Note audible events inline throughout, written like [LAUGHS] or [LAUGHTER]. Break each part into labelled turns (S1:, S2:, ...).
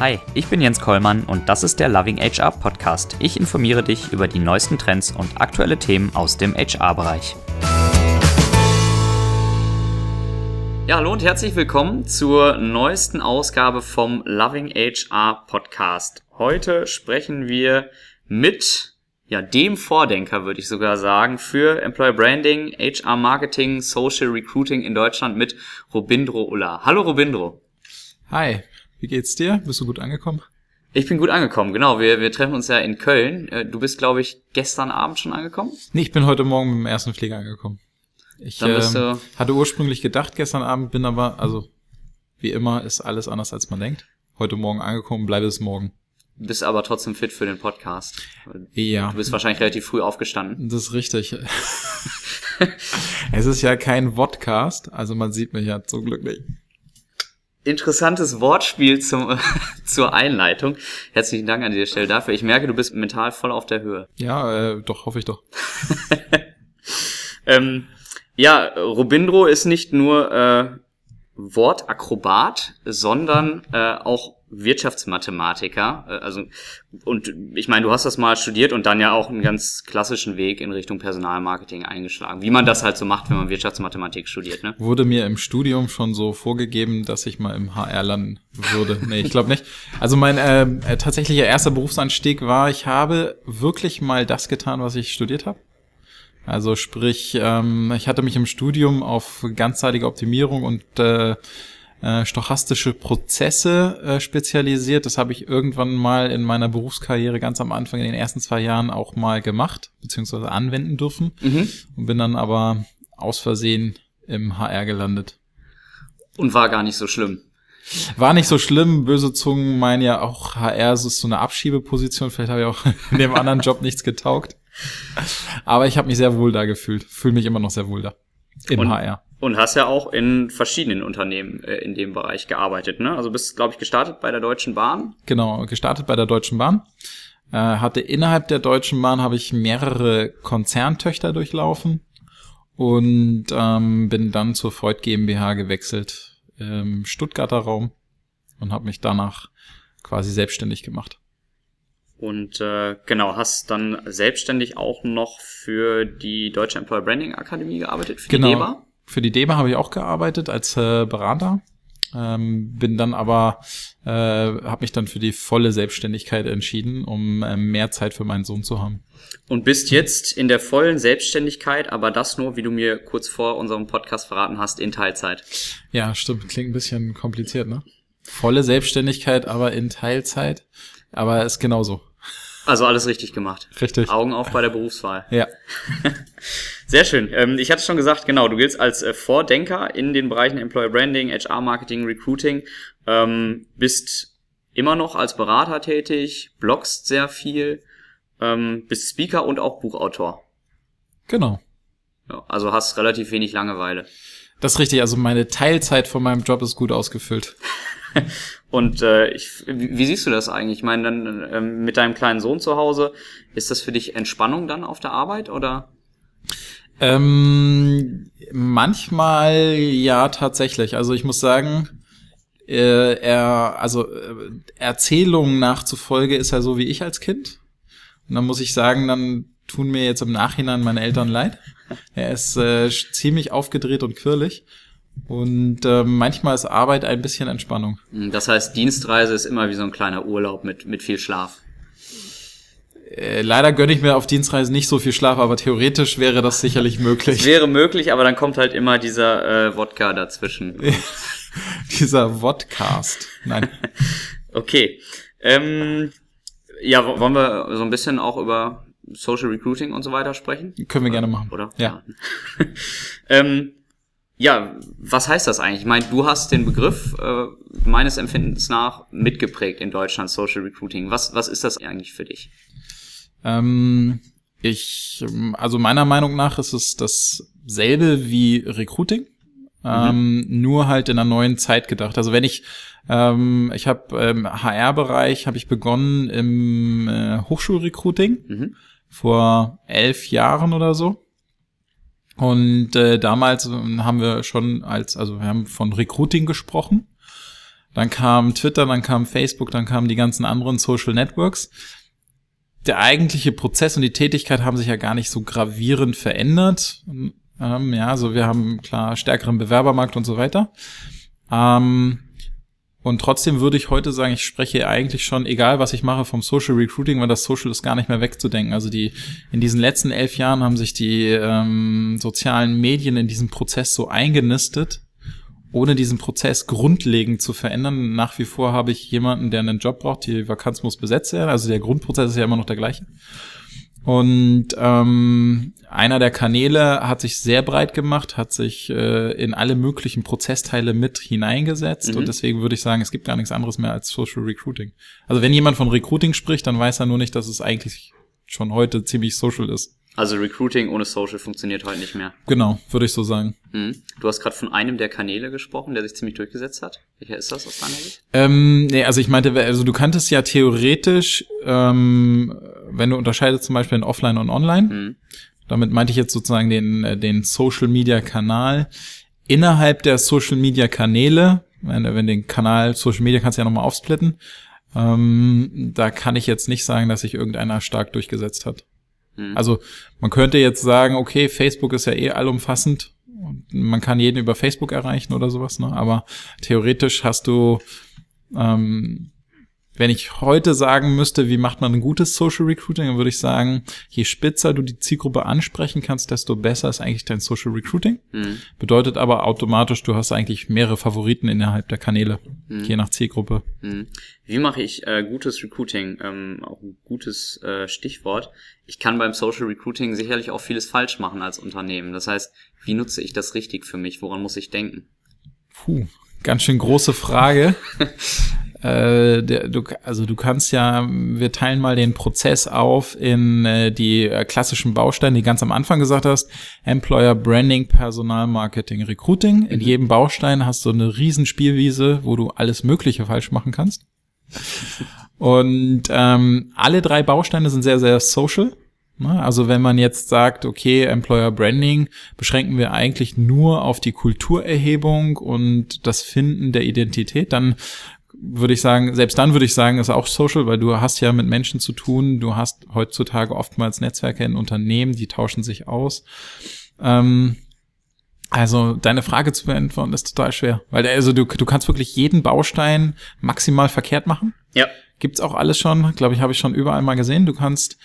S1: Hi, ich bin Jens Kollmann und das ist der Loving HR Podcast. Ich informiere dich über die neuesten Trends und aktuelle Themen aus dem HR-Bereich. Ja, hallo und herzlich willkommen zur neuesten Ausgabe vom Loving HR Podcast. Heute sprechen wir mit ja, dem Vordenker, würde ich sogar sagen, für Employer Branding, HR Marketing, Social Recruiting in Deutschland mit Robindro Ulla. Hallo Robindro.
S2: Hi, wie geht's dir? Bist du gut angekommen?
S1: Ich bin gut angekommen, genau. Wir, wir treffen uns ja in Köln. Äh, du bist, glaube ich, gestern Abend schon angekommen?
S2: Nee, ich bin heute Morgen mit dem ersten Flieger angekommen. Ich ähm, hatte ursprünglich gedacht gestern Abend, bin aber, also wie immer ist alles anders, als man denkt. Heute Morgen angekommen, bleibe es morgen
S1: bist aber trotzdem fit für den Podcast.
S2: Ja.
S1: Du bist wahrscheinlich relativ früh aufgestanden.
S2: Das ist richtig. [LAUGHS] es ist ja kein Vodcast, also man sieht mich ja zum Glück nicht.
S1: Interessantes Wortspiel zum, [LAUGHS] zur Einleitung. Herzlichen Dank an dieser Stelle dafür. Ich merke, du bist mental voll auf der Höhe.
S2: Ja, äh, doch, hoffe ich doch. [LAUGHS]
S1: ähm, ja, Robindro ist nicht nur äh, Wortakrobat, sondern äh, auch Wirtschaftsmathematiker. Äh, also und ich meine, du hast das mal studiert und dann ja auch einen ganz klassischen Weg in Richtung Personalmarketing eingeschlagen, wie man das halt so macht, wenn man Wirtschaftsmathematik studiert. Ne?
S2: Wurde mir im Studium schon so vorgegeben, dass ich mal im HR landen würde. [LAUGHS] Nee, ich glaube nicht. Also mein äh, äh, tatsächlicher erster Berufsanstieg war, ich habe wirklich mal das getan, was ich studiert habe. Also sprich, ähm, ich hatte mich im Studium auf ganzzeitige Optimierung und äh, äh, stochastische Prozesse äh, spezialisiert. Das habe ich irgendwann mal in meiner Berufskarriere ganz am Anfang in den ersten zwei Jahren auch mal gemacht, beziehungsweise anwenden dürfen mhm. und bin dann aber aus Versehen im HR gelandet.
S1: Und war gar nicht so schlimm.
S2: War nicht so schlimm. Böse Zungen meinen ja auch, HR ist so eine Abschiebeposition. Vielleicht habe ich auch [LAUGHS] in dem anderen Job nichts getaugt. Aber ich habe mich sehr wohl da gefühlt. Fühle mich immer noch sehr wohl da. Im
S1: und,
S2: HR.
S1: Und hast ja auch in verschiedenen Unternehmen äh, in dem Bereich gearbeitet, ne? Also bist, glaube ich, gestartet bei der Deutschen Bahn.
S2: Genau, gestartet bei der Deutschen Bahn. Äh, hatte innerhalb der Deutschen Bahn habe ich mehrere Konzerntöchter durchlaufen und ähm, bin dann zur Freud GmbH gewechselt im Stuttgarter Raum und habe mich danach quasi selbstständig gemacht.
S1: Und äh, genau, hast dann selbstständig auch noch für die Deutsche Employer Branding Akademie gearbeitet, für
S2: genau. die DEBA? Für die DEBA habe ich auch gearbeitet als äh, Berater. Ähm, bin dann aber, äh, habe mich dann für die volle Selbstständigkeit entschieden, um äh, mehr Zeit für meinen Sohn zu haben.
S1: Und bist jetzt in der vollen Selbstständigkeit, aber das nur, wie du mir kurz vor unserem Podcast verraten hast, in Teilzeit.
S2: Ja, stimmt. Klingt ein bisschen kompliziert, ne? Volle Selbstständigkeit, aber in Teilzeit. Aber ist genauso.
S1: Also alles richtig gemacht.
S2: Richtig.
S1: Augen auf bei der Berufswahl.
S2: Ja. [LAUGHS]
S1: Sehr schön. Ähm, ich hatte schon gesagt, genau, du giltst als äh, Vordenker in den Bereichen Employer Branding, HR Marketing, Recruiting, ähm, bist immer noch als Berater tätig, bloggst sehr viel, ähm, bist Speaker und auch Buchautor.
S2: Genau.
S1: Ja, also hast relativ wenig Langeweile.
S2: Das ist richtig, also meine Teilzeit von meinem Job ist gut ausgefüllt. [LAUGHS]
S1: Und äh, ich, wie, wie siehst du das eigentlich? Ich meine, dann äh, mit deinem kleinen Sohn zu Hause, ist das für dich Entspannung dann auf der Arbeit oder?
S2: Ähm, manchmal ja tatsächlich. Also ich muss sagen, äh, er, also äh, Erzählungen nachzufolge ist er so wie ich als Kind. Und dann muss ich sagen, dann tun mir jetzt im Nachhinein meine Eltern leid. Er ist äh, ziemlich aufgedreht und quirlig. Und äh, manchmal ist Arbeit ein bisschen Entspannung.
S1: Das heißt, Dienstreise ist immer wie so ein kleiner Urlaub mit, mit viel Schlaf.
S2: Äh, leider gönne ich mir auf Dienstreise nicht so viel Schlaf, aber theoretisch wäre das sicherlich [LAUGHS] möglich.
S1: Es wäre möglich, aber dann kommt halt immer dieser äh, Wodka dazwischen. [LAUGHS]
S2: dieser Vodcast. Nein. [LAUGHS]
S1: okay. Ähm, ja, wollen wir so ein bisschen auch über Social Recruiting und so weiter sprechen?
S2: Können wir gerne machen.
S1: Oder?
S2: Ja.
S1: ähm, ja, was heißt das eigentlich? Ich meine, du hast den Begriff äh, meines Empfindens nach mitgeprägt in Deutschland, Social Recruiting. Was, was ist das eigentlich für dich?
S2: Ähm, ich, also meiner Meinung nach ist es dasselbe wie Recruiting, mhm. ähm, nur halt in einer neuen Zeit gedacht. Also wenn ich, ähm, ich habe im HR-Bereich habe ich begonnen im äh, Hochschulrecruiting mhm. vor elf Jahren oder so und äh, damals haben wir schon als, also wir haben von Recruiting gesprochen. Dann kam Twitter, dann kam Facebook, dann kamen die ganzen anderen Social Networks. Der eigentliche Prozess und die Tätigkeit haben sich ja gar nicht so gravierend verändert. Ähm, ja, also wir haben klar stärkeren Bewerbermarkt und so weiter. Ähm, und trotzdem würde ich heute sagen, ich spreche eigentlich schon, egal was ich mache, vom Social Recruiting, weil das Social ist gar nicht mehr wegzudenken. Also die in diesen letzten elf Jahren haben sich die ähm, sozialen Medien in diesem Prozess so eingenistet, ohne diesen Prozess grundlegend zu verändern. Nach wie vor habe ich jemanden, der einen Job braucht, die Vakanz muss besetzt werden. Also der Grundprozess ist ja immer noch der gleiche. Und ähm, einer der Kanäle hat sich sehr breit gemacht, hat sich äh, in alle möglichen Prozessteile mit hineingesetzt. Mhm. Und deswegen würde ich sagen, es gibt gar nichts anderes mehr als Social Recruiting. Also wenn jemand von Recruiting spricht, dann weiß er nur nicht, dass es eigentlich schon heute ziemlich social ist.
S1: Also Recruiting ohne Social funktioniert heute nicht mehr.
S2: Genau, würde ich so sagen.
S1: Mhm. Du hast gerade von einem der Kanäle gesprochen, der sich ziemlich durchgesetzt hat. Welcher ist das aus deiner
S2: Sicht? Ähm, nee, also ich meinte, also du kanntest ja theoretisch, ähm, wenn du unterscheidest zum Beispiel in Offline und Online, mhm. damit meinte ich jetzt sozusagen den, äh, den Social Media Kanal. Innerhalb der Social Media Kanäle, wenn, wenn den Kanal Social Media kannst du ja nochmal aufsplitten, ähm, da kann ich jetzt nicht sagen, dass sich irgendeiner stark durchgesetzt hat. Mhm. Also man könnte jetzt sagen, okay, Facebook ist ja eh allumfassend und man kann jeden über Facebook erreichen oder sowas, ne? Aber theoretisch hast du ähm, wenn ich heute sagen müsste, wie macht man ein gutes Social Recruiting, dann würde ich sagen, je spitzer du die Zielgruppe ansprechen kannst, desto besser ist eigentlich dein Social Recruiting. Mhm. Bedeutet aber automatisch, du hast eigentlich mehrere Favoriten innerhalb der Kanäle, mhm. je nach Zielgruppe.
S1: Mhm. Wie mache ich äh, gutes Recruiting? Ähm, auch ein gutes äh, Stichwort. Ich kann beim Social Recruiting sicherlich auch vieles falsch machen als Unternehmen. Das heißt, wie nutze ich das richtig für mich? Woran muss ich denken?
S2: Puh, ganz schön große Frage. [LAUGHS] Äh, der, du, also du kannst ja, wir teilen mal den Prozess auf in äh, die äh, klassischen Bausteine, die ganz am Anfang gesagt hast, Employer Branding, Personalmarketing, Recruiting. In mhm. jedem Baustein hast du eine riesen Spielwiese, wo du alles Mögliche falsch machen kannst. Und ähm, alle drei Bausteine sind sehr, sehr social. Ne? Also wenn man jetzt sagt, okay, Employer Branding beschränken wir eigentlich nur auf die Kulturerhebung und das Finden der Identität, dann würde ich sagen, selbst dann würde ich sagen, ist auch Social, weil du hast ja mit Menschen zu tun. Du hast heutzutage oftmals Netzwerke in Unternehmen, die tauschen sich aus. Ähm, also deine Frage zu beantworten ist total schwer, weil also du, du kannst wirklich jeden Baustein maximal verkehrt machen.
S1: Ja.
S2: Gibt's auch alles schon, glaube ich, habe ich schon überall mal gesehen. Du kannst,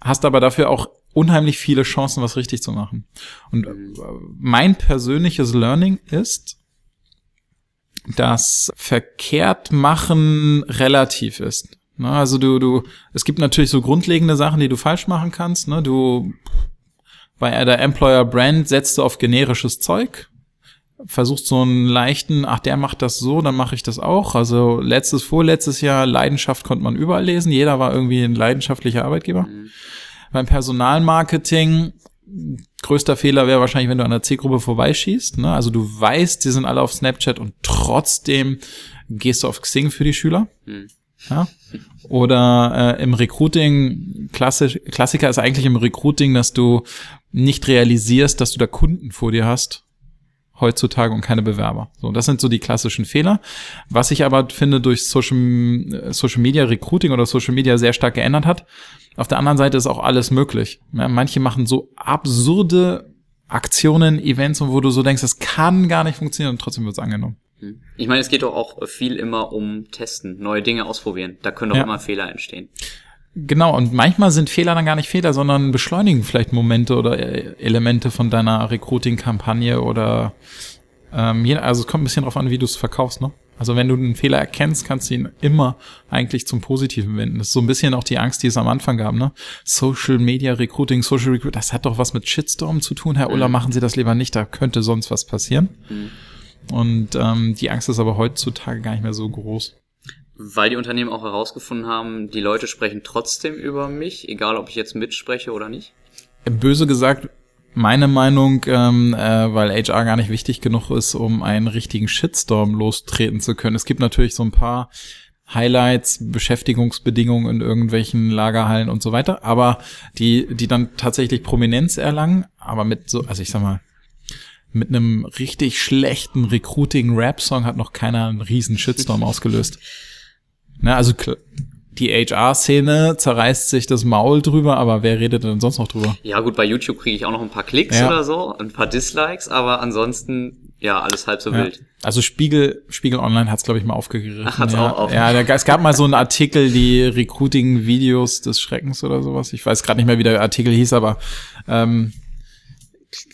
S2: hast aber dafür auch unheimlich viele Chancen, was richtig zu machen. Und äh, mein persönliches Learning ist, dass verkehrt machen relativ ist. Ne, also du, du, es gibt natürlich so grundlegende Sachen, die du falsch machen kannst. Ne? Du bei der Employer Brand setzt du auf generisches Zeug, versuchst so einen leichten, ach der macht das so, dann mache ich das auch. Also letztes, vorletztes Jahr Leidenschaft konnte man überall lesen. Jeder war irgendwie ein leidenschaftlicher Arbeitgeber. Mhm. Beim Personalmarketing größter Fehler wäre wahrscheinlich, wenn du an der Zielgruppe vorbeischießt. Ne? Also du weißt, die sind alle auf Snapchat und trotzdem gehst du auf Xing für die Schüler. Hm. Ja? Oder äh, im Recruiting, klassisch, Klassiker ist eigentlich im Recruiting, dass du nicht realisierst, dass du da Kunden vor dir hast heutzutage und keine Bewerber. So, das sind so die klassischen Fehler. Was ich aber finde durch Social, Social Media Recruiting oder Social Media sehr stark geändert hat. Auf der anderen Seite ist auch alles möglich. Ja, manche machen so absurde Aktionen, Events, wo du so denkst, das kann gar nicht funktionieren und trotzdem wird es angenommen.
S1: Hm. Ich meine, es geht doch auch viel immer um Testen, neue Dinge ausprobieren. Da können doch ja. immer Fehler entstehen.
S2: Genau, und manchmal sind Fehler dann gar nicht Fehler, sondern beschleunigen vielleicht Momente oder äh, Elemente von deiner Recruiting-Kampagne oder ähm, also es kommt ein bisschen drauf an, wie du es verkaufst, ne? Also wenn du einen Fehler erkennst, kannst du ihn immer eigentlich zum Positiven wenden. Das ist so ein bisschen auch die Angst, die es am Anfang gab, ne? Social Media Recruiting, Social Recruiting, das hat doch was mit Shitstorm zu tun, Herr Uller, mhm. machen Sie das lieber nicht, da könnte sonst was passieren. Mhm. Und ähm, die Angst ist aber heutzutage gar nicht mehr so groß.
S1: Weil die Unternehmen auch herausgefunden haben, die Leute sprechen trotzdem über mich, egal ob ich jetzt mitspreche oder nicht?
S2: Böse gesagt, meine Meinung, ähm, äh, weil HR gar nicht wichtig genug ist, um einen richtigen Shitstorm lostreten zu können. Es gibt natürlich so ein paar Highlights, Beschäftigungsbedingungen in irgendwelchen Lagerhallen und so weiter, aber die, die dann tatsächlich Prominenz erlangen, aber mit so, also ich sag mal, mit einem richtig schlechten Recruiting-Rap-Song hat noch keiner einen riesen Shitstorm ausgelöst. Na, also die HR-Szene zerreißt sich das Maul drüber, aber wer redet denn sonst noch drüber?
S1: Ja gut, bei YouTube kriege ich auch noch ein paar Klicks
S2: Ja.
S1: oder so, ein paar Dislikes, aber ansonsten, ja, alles halb so
S2: Ja.
S1: wild.
S2: Also Spiegel, Spiegel Online hat's glaube ich mal aufgegriffen.
S1: Ach, hat's
S2: ja.
S1: auch auf-
S2: Ja, es gab mal so einen Artikel, die Recruiting-Videos des Schreckens oder sowas. Ich weiß gerade nicht mehr, wie der Artikel hieß, aber ähm,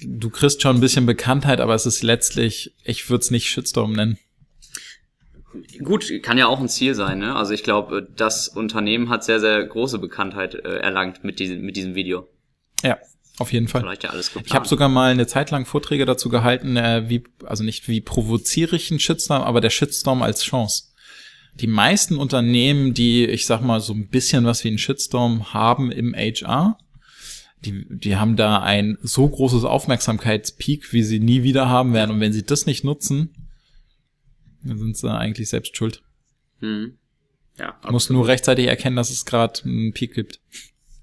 S2: du kriegst schon ein bisschen Bekanntheit, aber es ist letztlich, ich würde es nicht Shitstorm nennen.
S1: Gut, kann ja auch ein Ziel sein, ne? Also ich glaube, das Unternehmen hat sehr, sehr große Bekanntheit äh, erlangt mit diesem, mit diesem Video.
S2: Ja, auf jeden Fall.
S1: Vielleicht ja alles geplant.
S2: Ich habe sogar mal eine Zeit lang Vorträge dazu gehalten, äh, wie, also nicht wie provoziere ich einen Shitstorm, aber der Shitstorm als Chance. Die meisten Unternehmen, die, ich sag mal, so ein bisschen was wie einen Shitstorm haben im HR, die, die haben da ein so großes Aufmerksamkeitspeak, wie sie nie wieder haben werden. Und wenn sie das nicht nutzen, dann sind sie eigentlich selbst schuld.
S1: Hm. Ja,
S2: Du musst nur rechtzeitig erkennen, dass es gerade einen Peak gibt.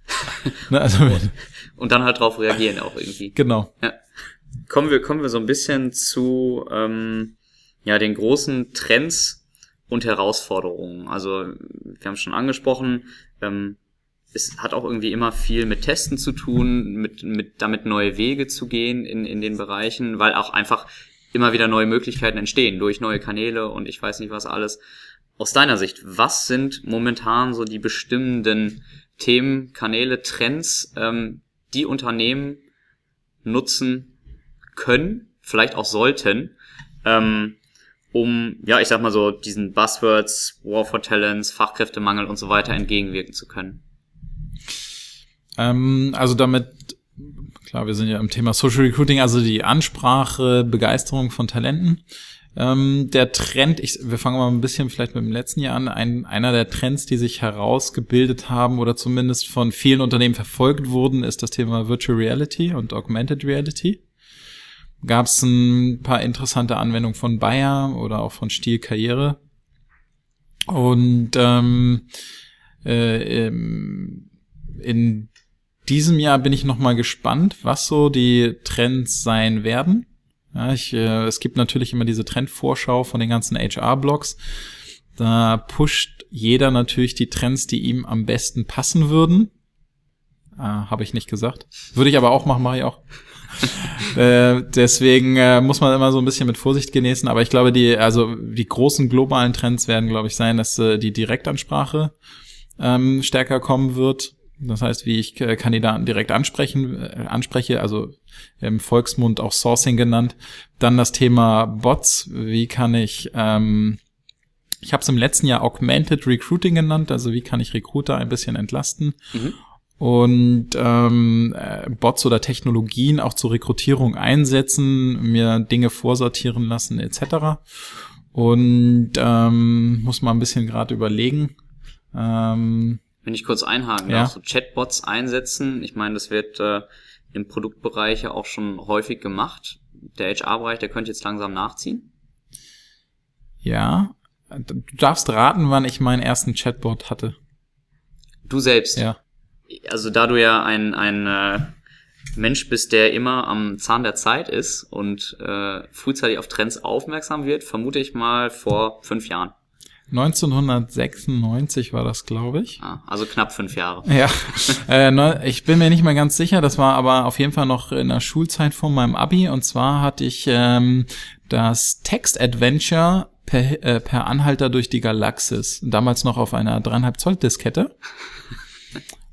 S2: [LAUGHS] ne, also,
S1: und dann halt drauf reagieren auch irgendwie.
S2: genau.
S1: Ja. Kommen wir, kommen wir so ein bisschen zu ähm, ja, den großen Trends und Herausforderungen. Also wir haben es schon angesprochen, ähm, es hat auch irgendwie immer viel mit Testen zu tun, mit, mit damit neue Wege zu gehen in, in den Bereichen, weil auch einfach immer wieder neue Möglichkeiten entstehen durch neue Kanäle und ich weiß nicht was alles. Aus deiner Sicht, was sind momentan so die bestimmenden Themen, Kanäle, Trends, ähm, die Unternehmen nutzen können, vielleicht auch sollten, ähm, um, ja, ich sag mal so, diesen Buzzwords, War for Talents, Fachkräftemangel und so weiter entgegenwirken zu können.
S2: Ähm, also damit, klar, wir sind ja im Thema Social Recruiting, also die Ansprache, Begeisterung von Talenten. Ähm, der Trend, ich, wir fangen mal ein bisschen vielleicht mit dem letzten Jahr an, ein, einer der Trends, die sich herausgebildet haben oder zumindest von vielen Unternehmen verfolgt wurden, ist das Thema Virtual Reality und Augmented Reality. Gab es ein paar interessante Anwendungen von Bayer oder auch von Stiel Karriere. Und ähm, äh, in diesem Jahr bin ich noch mal gespannt, was so die Trends sein werden. Ja, ich, äh, es gibt natürlich immer diese Trendvorschau von den ganzen HR-Blogs. Da pusht jeder natürlich die Trends, die ihm am besten passen würden. Ah, Habe ich nicht gesagt. Würde ich aber auch machen, mache ich auch. [LAUGHS] äh, deswegen äh, muss man immer so ein bisschen mit Vorsicht genießen. Aber ich glaube, die, also die großen globalen Trends werden, glaube ich, sein, dass äh, die Direktansprache ähm, stärker kommen wird. Das heißt, wie ich äh, Kandidaten direkt ansprechen, äh, anspreche, also im Volksmund auch Sourcing genannt. Dann das Thema Bots. Wie kann ich, ähm, ich habe es im letzten Jahr Augmented Recruiting genannt, also wie kann ich Recruiter ein bisschen entlasten.
S1: Mhm.
S2: Und ähm, äh, Bots oder Technologien auch zur Rekrutierung einsetzen, mir Dinge vorsortieren lassen etc. Und ähm, muss mal ein bisschen gerade überlegen. Ähm,
S1: Wenn ich kurz einhaken
S2: Ja.
S1: darf, so Chatbots einsetzen, ich meine, das wird äh, im Produktbereich ja auch schon häufig gemacht. Der HR-Bereich, der könnte jetzt langsam nachziehen.
S2: ja, du darfst raten, wann ich meinen ersten Chatbot hatte.
S1: Du selbst.
S2: Ja.
S1: Also da du ja ein, ein äh, Mensch bist, der immer am Zahn der Zeit ist und äh, frühzeitig auf Trends aufmerksam wird, vermute ich mal vor fünf Jahren.
S2: 1996 war das, glaube ich.
S1: Ah, also knapp fünf Jahre.
S2: Ja, [LAUGHS] äh, ne, ich bin mir nicht mehr ganz sicher. Das war aber auf jeden Fall noch in der Schulzeit von meinem Abi. Und zwar hatte ich ähm, das Text-Adventure per, äh, per Anhalter durch die Galaxis. Damals noch auf einer dreieinhalb Zoll Diskette.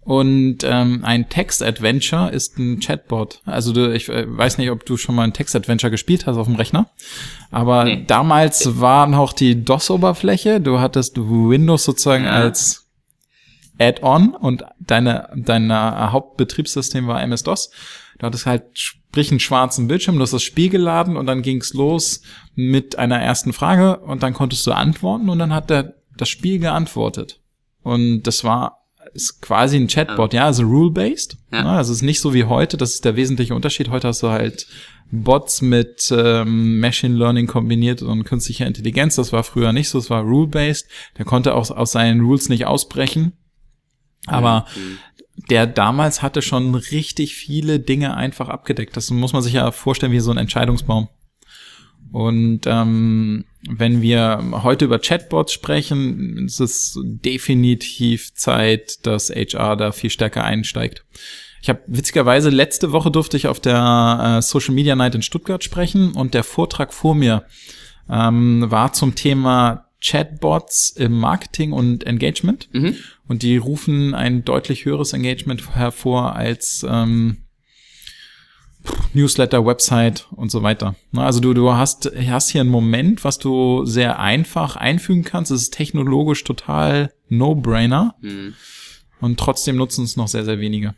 S2: Und ähm, ein Text-Adventure ist ein Chatbot. Also du, ich äh, weiß nicht, ob du schon mal ein Text-Adventure gespielt hast auf dem Rechner. Aber
S1: Nee.
S2: damals war noch die DOS-Oberfläche. Du hattest Windows sozusagen
S1: Ja.
S2: als Add-on und deine, dein Hauptbetriebssystem war MS-DOS. Du hattest halt sprich einen schwarzen Bildschirm, du hast das Spiel geladen und dann ging's los mit einer ersten Frage und dann konntest du antworten und dann hat der, das Spiel geantwortet. Und das war ist quasi ein Chatbot, ja, also rule-based.
S1: Ja.
S2: Also es ist nicht so wie heute, das ist der wesentliche Unterschied. Heute hast du halt Bots mit ähm, Machine Learning kombiniert und künstlicher Intelligenz. Das war früher nicht so, es war rule-based. Der konnte auch aus seinen Rules nicht ausbrechen. Aber
S1: Mhm.
S2: der damals hatte schon richtig viele Dinge einfach abgedeckt. Das muss man sich ja vorstellen wie so ein Entscheidungsbaum. Und ähm, wenn wir heute über Chatbots sprechen, ist es definitiv Zeit, dass HR da viel stärker einsteigt. Ich habe witzigerweise letzte Woche durfte ich auf der äh, Social Media Night in Stuttgart sprechen und der Vortrag vor mir ähm, war zum Thema Chatbots im Marketing und Engagement. Mhm. Und die rufen ein deutlich höheres Engagement hervor als ähm, Newsletter, Website und so weiter. Also du, du hast, hast hier einen Moment, was du sehr einfach einfügen kannst. Es ist technologisch total No-Brainer. Mhm. Und trotzdem nutzen es noch sehr, sehr wenige.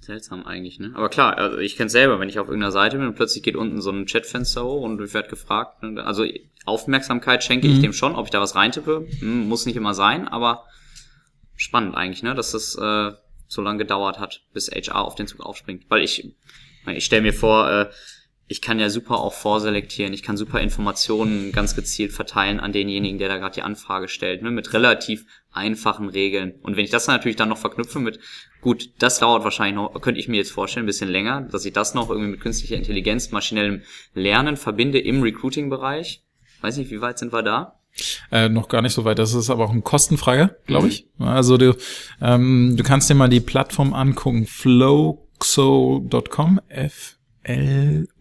S1: Seltsam eigentlich, ne? Aber klar, also ich kenne selber, wenn ich auf irgendeiner Seite bin und plötzlich geht unten so ein Chatfenster hoch und ich werde gefragt. Ne? Also Aufmerksamkeit schenke mhm. ich dem schon, ob ich da was reintippe. Hm, muss nicht immer sein, aber spannend eigentlich, ne? Dass das äh, so lange gedauert hat, bis HR auf den Zug aufspringt. Weil ich, ich stelle mir vor, äh, ich kann ja super auch vorselektieren, ich kann super Informationen ganz gezielt verteilen an denjenigen, der da gerade die Anfrage stellt, ne, mit relativ einfachen Regeln. Und wenn ich das dann natürlich dann noch verknüpfe mit, gut, das dauert wahrscheinlich noch, könnte ich mir jetzt vorstellen, ein bisschen länger, dass ich das noch irgendwie mit künstlicher Intelligenz, maschinellem Lernen verbinde im Recruiting-Bereich. Weiß nicht, wie weit sind wir da?
S2: Äh, noch gar nicht so weit. Das ist aber auch eine Kostenfrage, glaube mhm. ich. Also du, ähm, du kannst dir mal die Plattform angucken, flowxo.com, F L-O-W-X-O.com.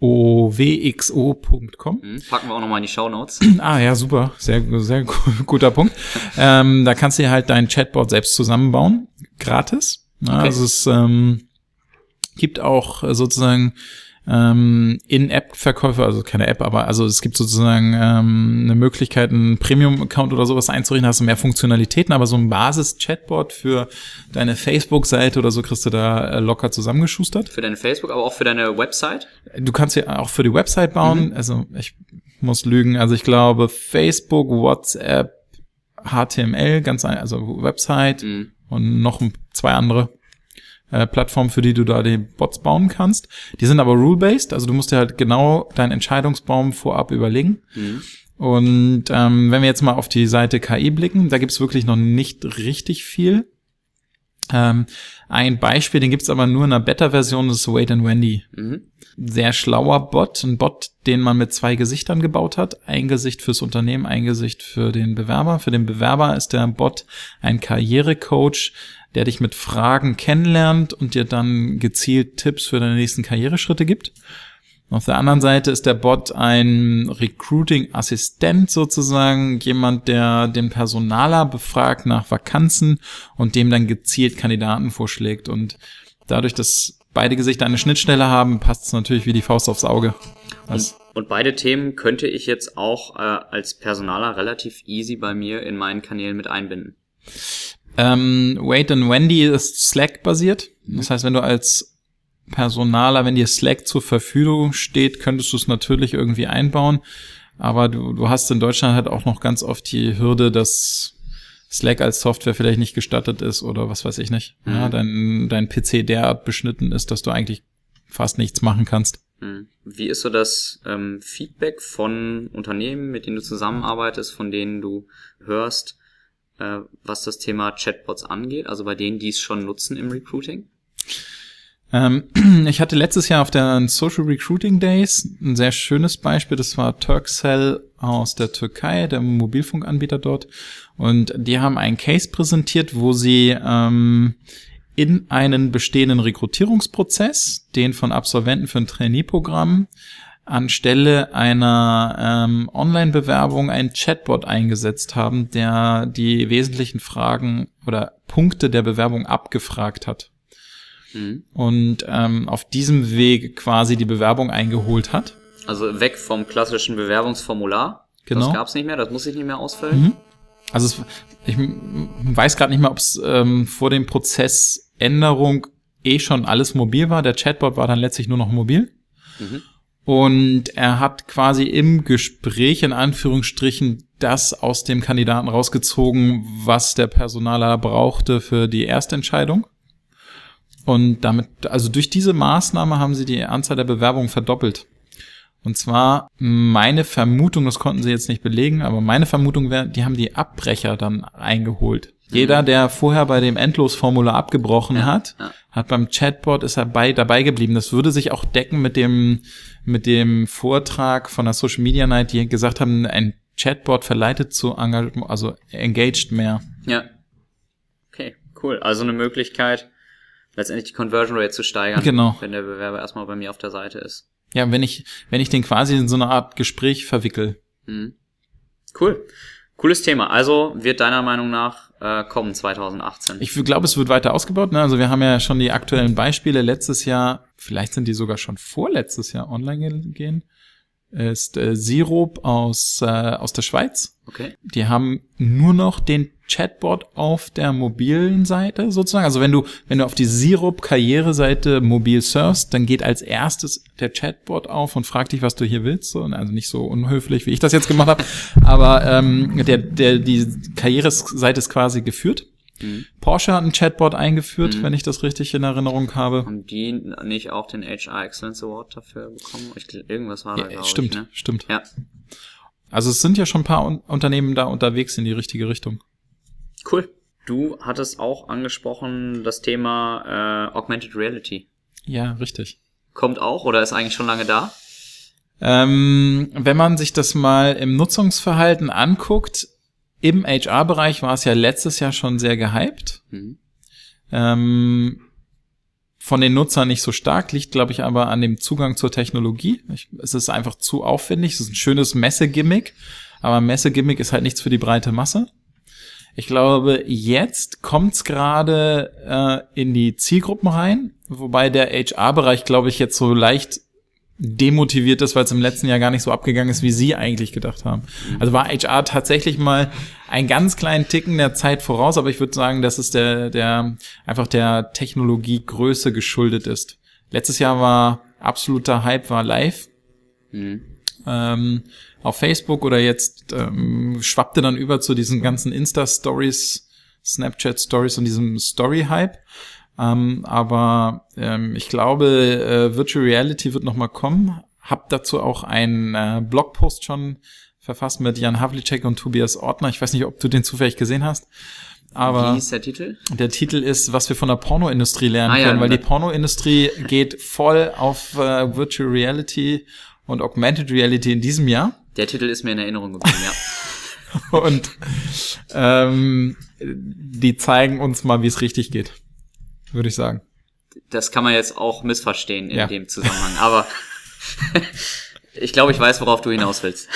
S1: Mhm, packen wir auch nochmal in die Show Notes. [CLEARS THROAT]
S2: Ah ja, super. Sehr, sehr [LAUGHS] guter Punkt. ähm, da kannst du dir halt dein Chatbot selbst zusammenbauen. Gratis. Ja, okay. Also es ähm, gibt auch sozusagen ähm, In-App-Verkäufe, also keine App, aber also es gibt sozusagen ähm, eine Möglichkeit, einen Premium-Account oder sowas einzurichten, hast du mehr Funktionalitäten, aber so ein Basis-Chatbot für deine Facebook-Seite oder so kriegst du da äh, locker zusammengeschustert.
S1: Für deine Facebook, aber auch für deine Website?
S2: Du kannst ja auch für die Website bauen, mhm. also ich muss lügen, also ich glaube Facebook, WhatsApp, HTML, ganz ein, also Website mhm. und noch zwei andere äh, Plattform, für die du da die Bots bauen kannst. Die sind aber rule-based, also du musst dir halt genau deinen Entscheidungsbaum vorab überlegen. Mhm. Und ähm, wenn wir jetzt mal auf die Seite KI blicken, da gibt's wirklich noch nicht richtig viel. Ähm, ein Beispiel, den gibt's aber nur in einer Beta-Version, das ist Wait and Wendy. Mhm. Sehr schlauer Bot, ein Bot, den man mit zwei Gesichtern gebaut hat. Ein Gesicht fürs Unternehmen, ein Gesicht für den Bewerber. Für den Bewerber ist der Bot ein Karrierecoach, der dich mit Fragen kennenlernt und dir dann gezielt Tipps für deine nächsten Karriereschritte gibt. Auf der anderen Seite ist der Bot ein Recruiting-Assistent sozusagen, jemand, der den Personaler befragt nach Vakanzen und dem dann gezielt Kandidaten vorschlägt. Und dadurch, dass beide Gesichter eine Schnittstelle haben, passt es natürlich wie die Faust aufs Auge.
S1: Und, und, beide Themen könnte ich jetzt auch äh, als Personaler relativ easy bei mir in meinen Kanälen mit einbinden.
S2: Ähm, Wait and Wendy ist Slack-basiert. Das heißt, wenn du als Personaler, wenn dir Slack zur Verfügung steht, könntest du es natürlich irgendwie einbauen. Aber du, du hast in Deutschland halt auch noch ganz oft die Hürde, dass Slack als Software vielleicht nicht gestattet ist oder was weiß ich nicht. Mhm. Ja, dein, dein PC derart beschnitten ist, dass du eigentlich fast nichts machen kannst.
S1: Mhm. Wie ist so das ähm, Feedback von Unternehmen, mit denen du zusammenarbeitest, von denen du hörst? Äh, was das Thema Chatbots angeht, also bei denen, die es schon nutzen im Recruiting?
S2: Ähm, [CLEARS THROAT] ich hatte letztes Jahr auf der Social Recruiting Days ein sehr schönes Beispiel. Das war Turkcell aus der Türkei, der Mobilfunkanbieter dort. Und die haben einen Case präsentiert, wo sie ähm, in einen bestehenden Rekrutierungsprozess, den von Absolventen für ein Trainee-Programm, anstelle einer ähm, Online-Bewerbung ein Chatbot eingesetzt haben, der die wesentlichen Fragen oder Punkte der Bewerbung abgefragt hat. Mhm. Und ähm, auf diesem Weg quasi die Bewerbung eingeholt hat.
S1: Also weg vom klassischen Bewerbungsformular. Genau. Das gab's nicht mehr, das muss ich nicht mehr ausfüllen. Mhm.
S2: Also es, ich weiß gerade nicht mehr, ob es ähm, vor dem Prozess Änderung eh schon alles mobil war. Der Chatbot war dann letztlich nur noch mobil. Mhm. Und er hat quasi im Gespräch in Anführungsstrichen das aus dem Kandidaten rausgezogen, was der Personaler brauchte für die Erstentscheidung. Und damit, also durch diese Maßnahme haben sie die Anzahl der Bewerbungen verdoppelt. Und zwar meine Vermutung, das konnten sie jetzt nicht belegen, aber meine Vermutung wäre, die haben die Abbrecher dann eingeholt. Jeder, der vorher bei dem Endlosformular abgebrochen hat,
S1: ja.
S2: hat beim Chatbot ist er bei, dabei geblieben. Das würde sich auch decken mit dem, mit dem Vortrag von der Social Media Night, die gesagt haben, ein Chatbot verleitet zu Engagement, also engaged mehr.
S1: Ja. Okay, cool. Also eine Möglichkeit, letztendlich die Conversion Rate zu steigern,
S2: Genau.
S1: wenn der Bewerber erstmal bei mir auf der Seite ist.
S2: Ja, wenn ich, wenn ich den quasi in so eine Art Gespräch verwickel.
S1: Mhm. Cool. Cooles Thema. Also wird deiner Meinung nach äh, kommen 2018.
S2: Ich glaube, es wird weiter ausgebaut. Ne? Also wir haben ja schon die aktuellen Beispiele letztes Jahr, vielleicht sind die sogar schon vorletztes Jahr online gehen, ist äh, Sirup aus, äh, aus der Schweiz.
S1: okay.
S2: Die haben nur noch den Chatbot auf der mobilen Seite sozusagen. Also wenn du, wenn du auf die Sirup-Karriereseite mobil surfst, dann geht als erstes der Chatbot auf und fragt dich, was du hier willst. So, Also nicht so unhöflich, wie ich das jetzt gemacht habe. Aber ähm, der, der, die Karriereseite ist quasi geführt.
S1: Mhm.
S2: Porsche hat einen Chatbot eingeführt, wenn ich das richtig in Erinnerung habe.
S1: Haben die nicht auch den HR Excellence Award dafür bekommen? Ich, irgendwas war da,
S2: Ja, stimmt,
S1: ich. Ne?
S2: stimmt.
S1: Ja,
S2: Also es sind ja schon ein paar Un Unternehmen da unterwegs in die richtige Richtung.
S1: cool. Du hattest auch angesprochen das Thema äh, Augmented Reality.
S2: Ja, richtig.
S1: Kommt auch oder ist eigentlich schon lange da?
S2: Ähm, wenn man sich das mal im Nutzungsverhalten anguckt, im HR-Bereich war es ja letztes Jahr schon sehr gehypt.
S1: Mhm.
S2: Ähm, von den Nutzern nicht so stark, liegt, glaube ich, aber an dem Zugang zur Technologie. Ich, es ist einfach zu aufwendig. Es ist ein schönes Messegimmick, aber Messegimmick ist halt nichts für die breite Masse. Ich glaube, jetzt kommt's gerade äh, in die Zielgruppen rein, wobei der HR-Bereich, glaube ich, jetzt so leicht demotiviert ist, weil es im letzten Jahr gar nicht so abgegangen ist, wie sie eigentlich gedacht haben. Also war HR tatsächlich mal einen ganz kleinen Ticken der Zeit voraus, aber ich würde sagen, dass es der, der einfach der Technologiegröße geschuldet ist. Letztes Jahr war absoluter Hype, war live
S1: Mhm.
S2: ähm, auf Facebook oder jetzt ähm, schwappte dann über zu diesen ganzen Insta-Stories, Snapchat-Stories und diesem Story-Hype. Ähm, aber ähm, ich glaube, äh, Virtual Reality wird noch mal kommen. Hab dazu auch einen äh, Blogpost schon verfasst mit Jan Havlicek und Tobias Ortner. Ich weiß nicht, ob du den zufällig gesehen hast. Aber
S1: Wie hieß der Titel?
S2: der Titel ist, was wir von der Pornoindustrie lernen
S1: Ah, ja,
S2: können, weil die
S1: da-
S2: Pornoindustrie geht voll auf äh, Virtual Reality und Augmented Reality in diesem Jahr.
S1: Der Titel ist mir in Erinnerung geblieben, ja. [LAUGHS]
S2: Und ähm, die zeigen uns mal, wie es richtig geht, würde ich sagen.
S1: Das kann man jetzt auch missverstehen in
S2: Ja.
S1: dem Zusammenhang, aber [LAUGHS] ich glaube, ich weiß, worauf du hinaus willst.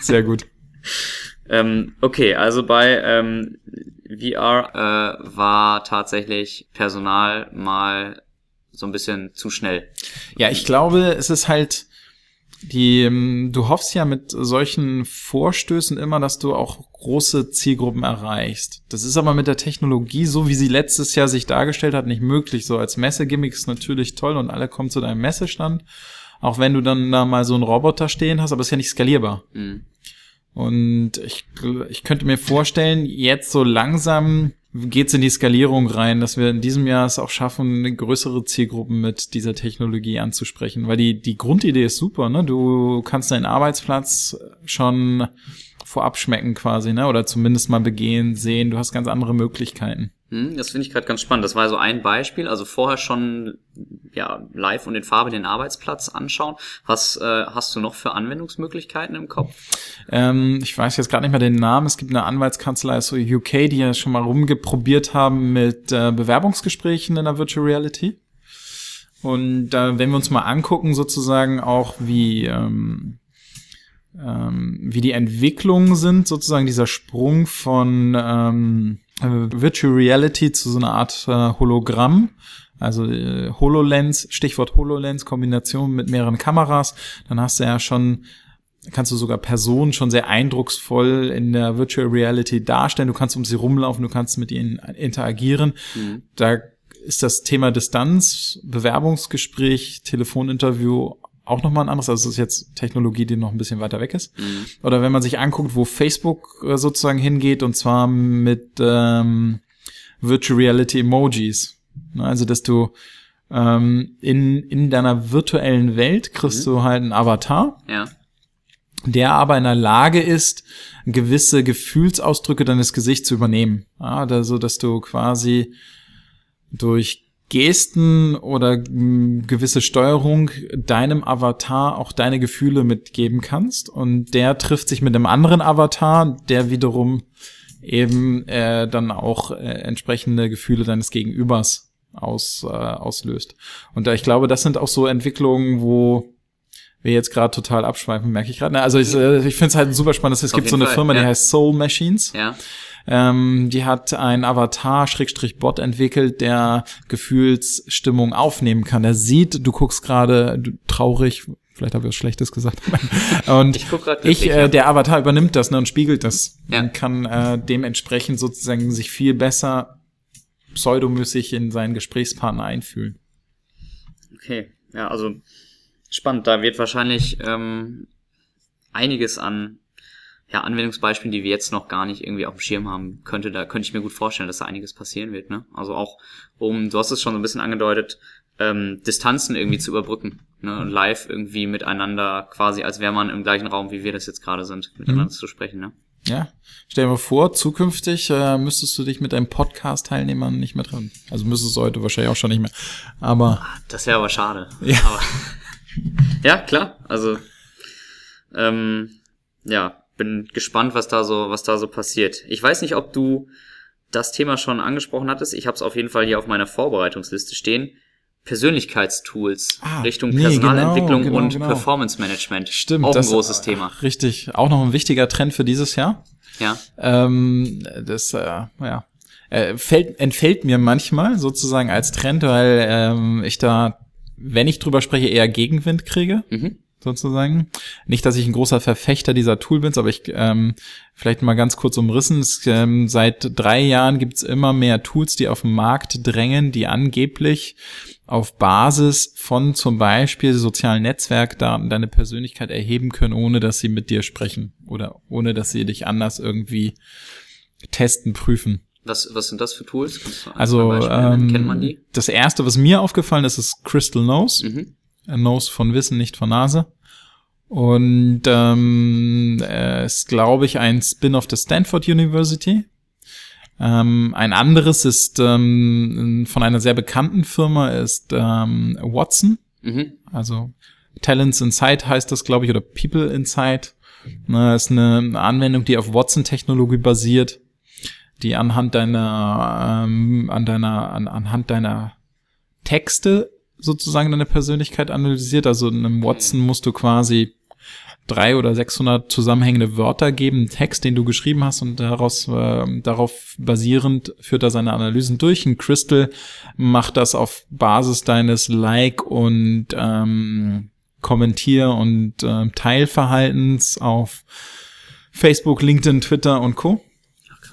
S2: Sehr gut.
S1: Ähm, okay, also bei ähm, VR äh, war tatsächlich Personal mal so ein bisschen zu schnell.
S2: Ja, ich glaube, es ist halt die, ähm, du hoffst ja mit solchen Vorstößen immer, dass du auch große Zielgruppen erreichst. Das ist aber mit der Technologie, so wie sie letztes Jahr sich dargestellt hat, nicht möglich. So als Messegimmick ist natürlich toll und alle kommen zu deinem Messestand. Auch wenn du dann da mal so einen Roboter stehen hast, aber ist ja nicht skalierbar.
S1: Mhm.
S2: Und ich, ich könnte mir vorstellen, jetzt so langsam geht's in die Skalierung rein, dass wir in diesem Jahr es auch schaffen, größere Zielgruppen mit dieser Technologie anzusprechen. Weil die, die Grundidee ist super, ne? Du kannst deinen Arbeitsplatz schon vorab schmecken quasi, ne? Oder zumindest mal begehen, sehen. Du hast ganz andere Möglichkeiten.
S1: Hm, Das finde ich gerade ganz spannend. Das war so ein Beispiel. Also vorher schon ja live und in Farbe den Arbeitsplatz anschauen. Was äh, hast du noch für Anwendungsmöglichkeiten im Kopf?
S2: Ähm, ich weiß jetzt gerade nicht mehr den Namen. Es gibt eine Anwaltskanzlei aus UK, die ja schon mal rumgeprobiert haben mit äh, Bewerbungsgesprächen in der Virtual Reality. Und äh, wenn wir uns mal angucken, sozusagen auch wie ähm, ähm, wie die Entwicklungen sind, sozusagen dieser Sprung von ähm, äh, Virtual Reality zu so einer Art äh, Hologramm. Also äh, HoloLens, Stichwort HoloLens, Kombination mit mehreren Kameras, dann hast du ja schon kannst du sogar Personen schon sehr eindrucksvoll in der Virtual Reality darstellen. Du kannst um sie rumlaufen, du kannst mit ihnen interagieren.
S1: Mhm.
S2: Da ist das Thema Distanz, Bewerbungsgespräch, Telefoninterview auch nochmal ein anderes. Also es ist jetzt Technologie, die noch ein bisschen weiter weg ist.
S1: Mhm.
S2: Oder wenn man sich anguckt, wo Facebook äh, sozusagen hingeht, und zwar mit ähm, Virtual Reality Emojis. Ne, Also, dass du ähm, in, in deiner virtuellen Welt kriegst du halt einen Avatar
S1: Ja.
S2: der aber in der Lage ist, gewisse Gefühlsausdrücke deines Gesichts zu übernehmen. Ja, also, dass du quasi durch Gesten oder mh, gewisse Steuerung deinem Avatar auch deine Gefühle mitgeben kannst und der trifft sich mit einem anderen Avatar, der wiederum eben äh, dann auch äh, entsprechende Gefühle deines Gegenübers aus, äh, auslöst. Und da ich glaube, das sind auch so Entwicklungen, wo wir jetzt gerade total abschweifen, merke ich gerade. Also ich, äh, ich finde es halt super spannend. Es gibt so eine
S1: Fall,
S2: Firma, die
S1: ja.
S2: heißt Soul Machines.
S1: Ja.
S2: Ähm, die hat einen Avatar-Bot entwickelt, der Gefühlsstimmung aufnehmen kann. Er sieht, du guckst gerade traurig, vielleicht habe ich was Schlechtes gesagt. [LAUGHS] und
S1: Ich
S2: ich, äh, der Avatar übernimmt das ne, und spiegelt das
S1: Ja.
S2: und kann äh, dementsprechend sozusagen sich viel besser pseudomäßig in seinen Gesprächspartner einfühlen.
S1: Okay, ja, also spannend. Da wird wahrscheinlich ähm, einiges an ja, Anwendungsbeispielen, die wir jetzt noch gar nicht irgendwie auf dem Schirm haben, könnte da könnte ich mir gut vorstellen, dass da einiges passieren wird. Ne? Also auch um, du hast es schon so ein bisschen angedeutet, ähm, Distanzen irgendwie zu überbrücken ne? und live irgendwie miteinander quasi, als wäre man im gleichen Raum, wie wir das jetzt gerade sind, miteinander zu sprechen. Ne?
S2: Ja, stell dir mal vor, zukünftig äh, müsstest du dich mit deinem Podcast-Teilnehmern nicht mehr treffen. Also müsstest du heute wahrscheinlich auch schon nicht mehr. Aber
S1: Das wäre aber schade.
S2: Ja.
S1: Aber, [LAUGHS] ja, klar. Also ähm, ja, bin gespannt, was da so, was da so passiert. Ich weiß nicht, ob du das Thema schon angesprochen hattest. Ich habe es auf jeden Fall hier auf meiner Vorbereitungsliste stehen. Persönlichkeitstools
S2: Ah,
S1: Richtung
S2: nee,
S1: Personalentwicklung
S2: genau, genau,
S1: und
S2: genau.
S1: Performance Management.
S2: stimmt,
S1: Auch ein großes Thema.
S2: Richtig, auch noch ein wichtiger Trend für dieses Jahr.
S1: Ja.
S2: Ähm, das, äh, ja, äh, fällt, entfällt mir manchmal sozusagen als Trend, weil ähm, ich da, wenn ich drüber spreche, eher Gegenwind kriege.
S1: Mhm.
S2: Sozusagen. Nicht, dass ich ein großer Verfechter dieser Tool bin, aber ich ähm, vielleicht mal ganz kurz umrissen. Es, ähm, seit drei Jahren gibt's immer mehr Tools, die auf den Markt drängen, die angeblich auf Basis von zum Beispiel sozialen Netzwerkdaten deine Persönlichkeit erheben können, ohne dass sie mit dir sprechen oder ohne dass sie dich anders irgendwie testen, prüfen.
S1: Was, was sind das für Tools?
S2: Also ähm,
S1: kennt man die?
S2: das erste, was mir aufgefallen ist, ist Crystal Nose.
S1: Mhm.
S2: Äh, Nose von Wissen, nicht von Nase. Und ähm, äh, ist, glaube ich, ein Spin-off der Stanford University. Ähm, ein anderes ist ähm, von einer sehr bekannten Firma ist ähm, Watson.
S1: Mhm.
S2: Also Talents Insight heißt das, glaube ich, oder People Insight. Ne, ist eine Anwendung, die auf Watson-Technologie basiert, die anhand deiner, ähm, an deiner, an, anhand deiner Texte sozusagen deine Persönlichkeit analysiert. Also in einem Watson musst du quasi drei oder 600 zusammenhängende Wörter geben, einen Text, den du geschrieben hast und daraus, äh, darauf basierend führt er seine Analysen durch. Ein Crystal macht das auf Basis deines Like und ähm, Kommentier- und ähm, Teilverhaltens auf Facebook, LinkedIn, Twitter und Co.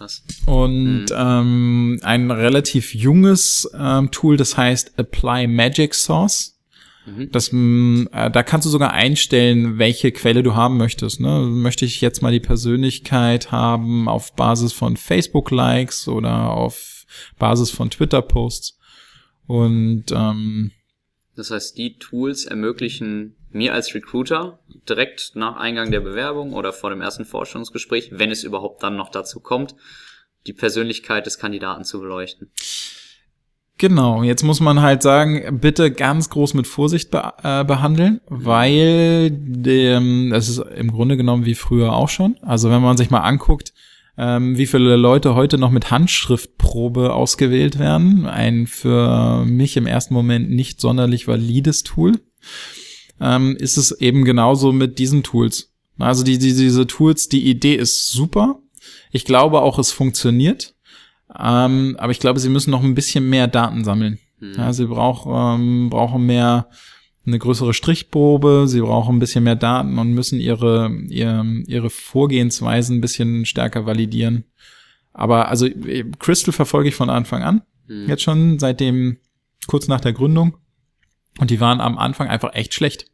S1: Krass.
S2: Und ähm, ein relativ junges ähm, Tool, das heißt Apply Magic Source.
S1: Mhm.
S2: Das, mh, äh, da kannst du sogar einstellen, welche Quelle du haben möchtest. Ne? Möchte ich jetzt mal die Persönlichkeit haben auf Basis von Facebook-Likes oder auf Basis von Twitter-Posts. Und ähm,
S1: Das heißt, die Tools ermöglichen mir als Recruiter direkt nach Eingang der Bewerbung oder vor dem ersten Vorstellungsgespräch, wenn es überhaupt dann noch dazu kommt, die Persönlichkeit des Kandidaten zu beleuchten.
S2: Genau, jetzt muss man halt sagen, bitte ganz groß mit Vorsicht be äh, behandeln, weil dem, das ist im Grunde genommen wie früher auch schon. Also wenn man sich mal anguckt, ähm, wie viele Leute heute noch mit Handschriftprobe ausgewählt werden, ein für mich im ersten Moment nicht sonderlich valides Tool, ähm, ist es eben genauso mit diesen Tools. Also die, die, diese Tools, die Idee ist super. Ich glaube auch, es funktioniert. Ähm, aber ich glaube, sie müssen noch ein bisschen mehr Daten sammeln. Ja, sie brauch, ähm, brauchen mehr eine größere Strichprobe, sie brauchen ein bisschen mehr Daten und müssen ihre, ihre, ihre Vorgehensweisen ein bisschen stärker validieren. Aber also äh, Crystal verfolge ich von Anfang an.
S1: Hm.
S2: Jetzt schon seitdem kurz nach der Gründung. Und die waren am Anfang einfach echt schlecht.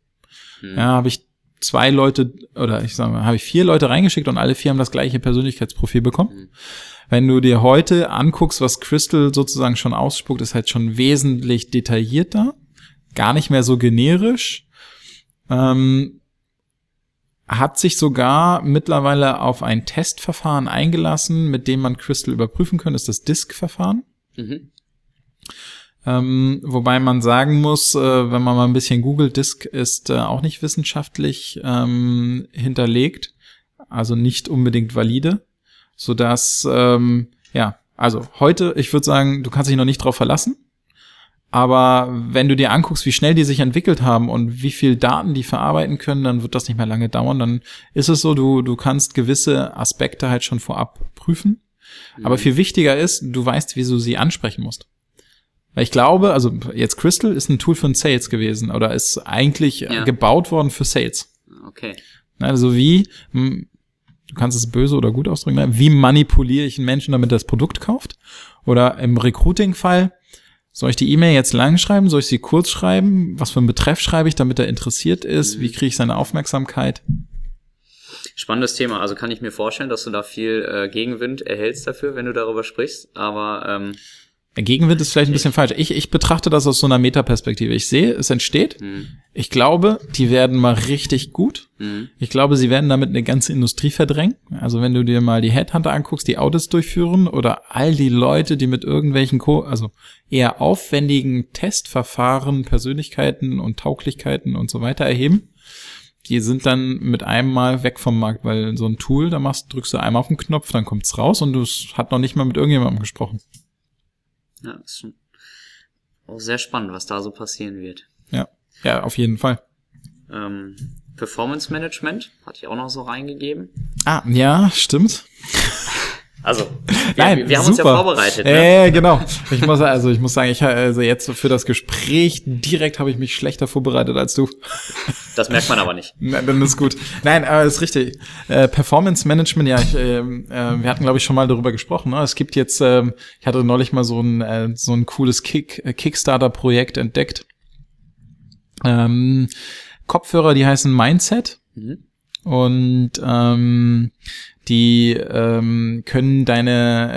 S1: Hm.
S2: Ja, habe ich zwei Leute oder ich sag mal, habe ich vier Leute reingeschickt und alle vier haben das gleiche Persönlichkeitsprofil bekommen.
S1: Mhm.
S2: Wenn du dir heute anguckst, was Crystal sozusagen schon ausspuckt, ist halt schon wesentlich detaillierter, gar nicht mehr so generisch. Ähm, hat sich sogar mittlerweile auf ein Testverfahren eingelassen, mit dem man Crystal überprüfen könnte, ist das Disk-Verfahren. Mhm. Ähm, wobei man sagen muss, äh, wenn man mal ein bisschen googelt, Disk ist äh, auch nicht wissenschaftlich ähm, hinterlegt, also nicht unbedingt valide, so dass ähm, ja, also heute, ich würde sagen, du kannst dich noch nicht drauf verlassen. Aber wenn du dir anguckst, wie schnell die sich entwickelt haben und wie viel Daten die verarbeiten können, dann wird das nicht mehr lange dauern. Dann ist es so, du, du kannst gewisse Aspekte halt schon vorab prüfen. Mhm. Aber viel wichtiger ist, du weißt, wie du sie ansprechen musst. Weil ich glaube, also jetzt Crystal ist ein Tool für ein Sales gewesen oder ist eigentlich ja. gebaut worden für Sales.
S1: Okay.
S2: Also wie, hm, du kannst es böse oder gut ausdrücken, ne? wie manipuliere ich einen Menschen, damit er das Produkt kauft? Oder im Recruiting-Fall, soll ich die E-Mail jetzt lang schreiben? Soll ich sie kurz schreiben? Was für einen Betreff schreibe ich, damit er interessiert ist? Wie mhm. kriege ich seine Aufmerksamkeit?
S1: Spannendes Thema. Also kann ich mir vorstellen, dass du da viel äh, Gegenwind erhältst dafür, wenn du darüber sprichst. Aber ähm,
S2: Gegenwind ist vielleicht ein bisschen falsch. Ich, ich betrachte das aus so einer Metaperspektive. Ich sehe, es entsteht. Mhm. Ich glaube, die werden mal richtig gut. Mhm. Ich glaube, sie werden damit eine ganze Industrie verdrängen. Also wenn du dir mal die Headhunter anguckst, die Audits durchführen oder all die Leute, die mit irgendwelchen, Co also eher aufwendigen Testverfahren, Persönlichkeiten und Tauglichkeiten und so weiter erheben, die sind dann mit einem Mal weg vom Markt, weil so ein Tool, da machst, drückst du einmal auf den Knopf, dann kommt's raus und du hat noch nicht mal mit irgendjemandem gesprochen.
S1: Ja, ist schon auch sehr spannend, was da so passieren wird.
S2: Ja, ja, auf jeden Fall.
S1: Ähm, Performance Management hatte ich auch noch so reingegeben.
S2: Ah, ja, stimmt.
S1: Also, [LAUGHS] wir, Nein, wir haben super. uns ja vorbereitet.
S2: Ne? Äh, genau. Ich muss also, ich muss sagen, ich also jetzt für das Gespräch direkt habe ich mich schlechter vorbereitet als du. [LAUGHS]
S1: Das merkt man aber nicht.
S2: Nein, dann ist gut. Nein, aber ist richtig. Äh, Performance Management, ja, ich, äh, äh, wir hatten glaube ich schon mal darüber gesprochen. Ne? Es gibt jetzt, äh, ich hatte neulich mal so ein äh, so ein cooles Kick äh, Kickstarter Projekt entdeckt. Ähm, Kopfhörer, die heißen Mindset. Mhm. Und ähm, die ähm, können deine,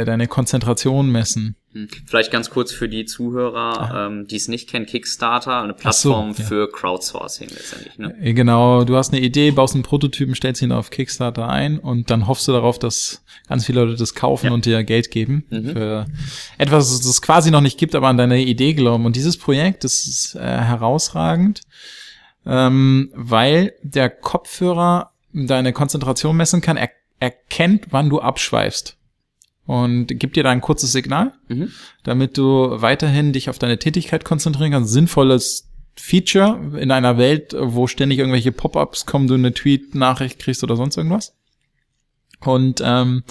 S2: äh, deine Konzentration messen.
S1: Hm. Vielleicht ganz kurz für die Zuhörer, ähm, die es nicht kennen, Kickstarter, eine Plattform so, ja. für Crowdsourcing letztendlich. Ne?
S2: Äh, genau, du hast eine Idee, baust einen Prototypen, stellst ihn auf Kickstarter ein und dann hoffst du darauf, dass ganz viele Leute das kaufen ja. und dir Geld geben mhm. für etwas, das es quasi noch nicht gibt, aber an deine Idee glauben. Und dieses Projekt, das ist äh, herausragend, ähm, weil der Kopfhörer deine Konzentration messen kann, er erkennt, wann du abschweifst und gibt dir da ein kurzes Signal, mhm. damit du weiterhin dich auf deine Tätigkeit konzentrieren kannst. Sinnvolles Feature in einer Welt, wo ständig irgendwelche Pop-ups kommen, du eine Tweet-Nachricht kriegst oder sonst irgendwas. Und ähm,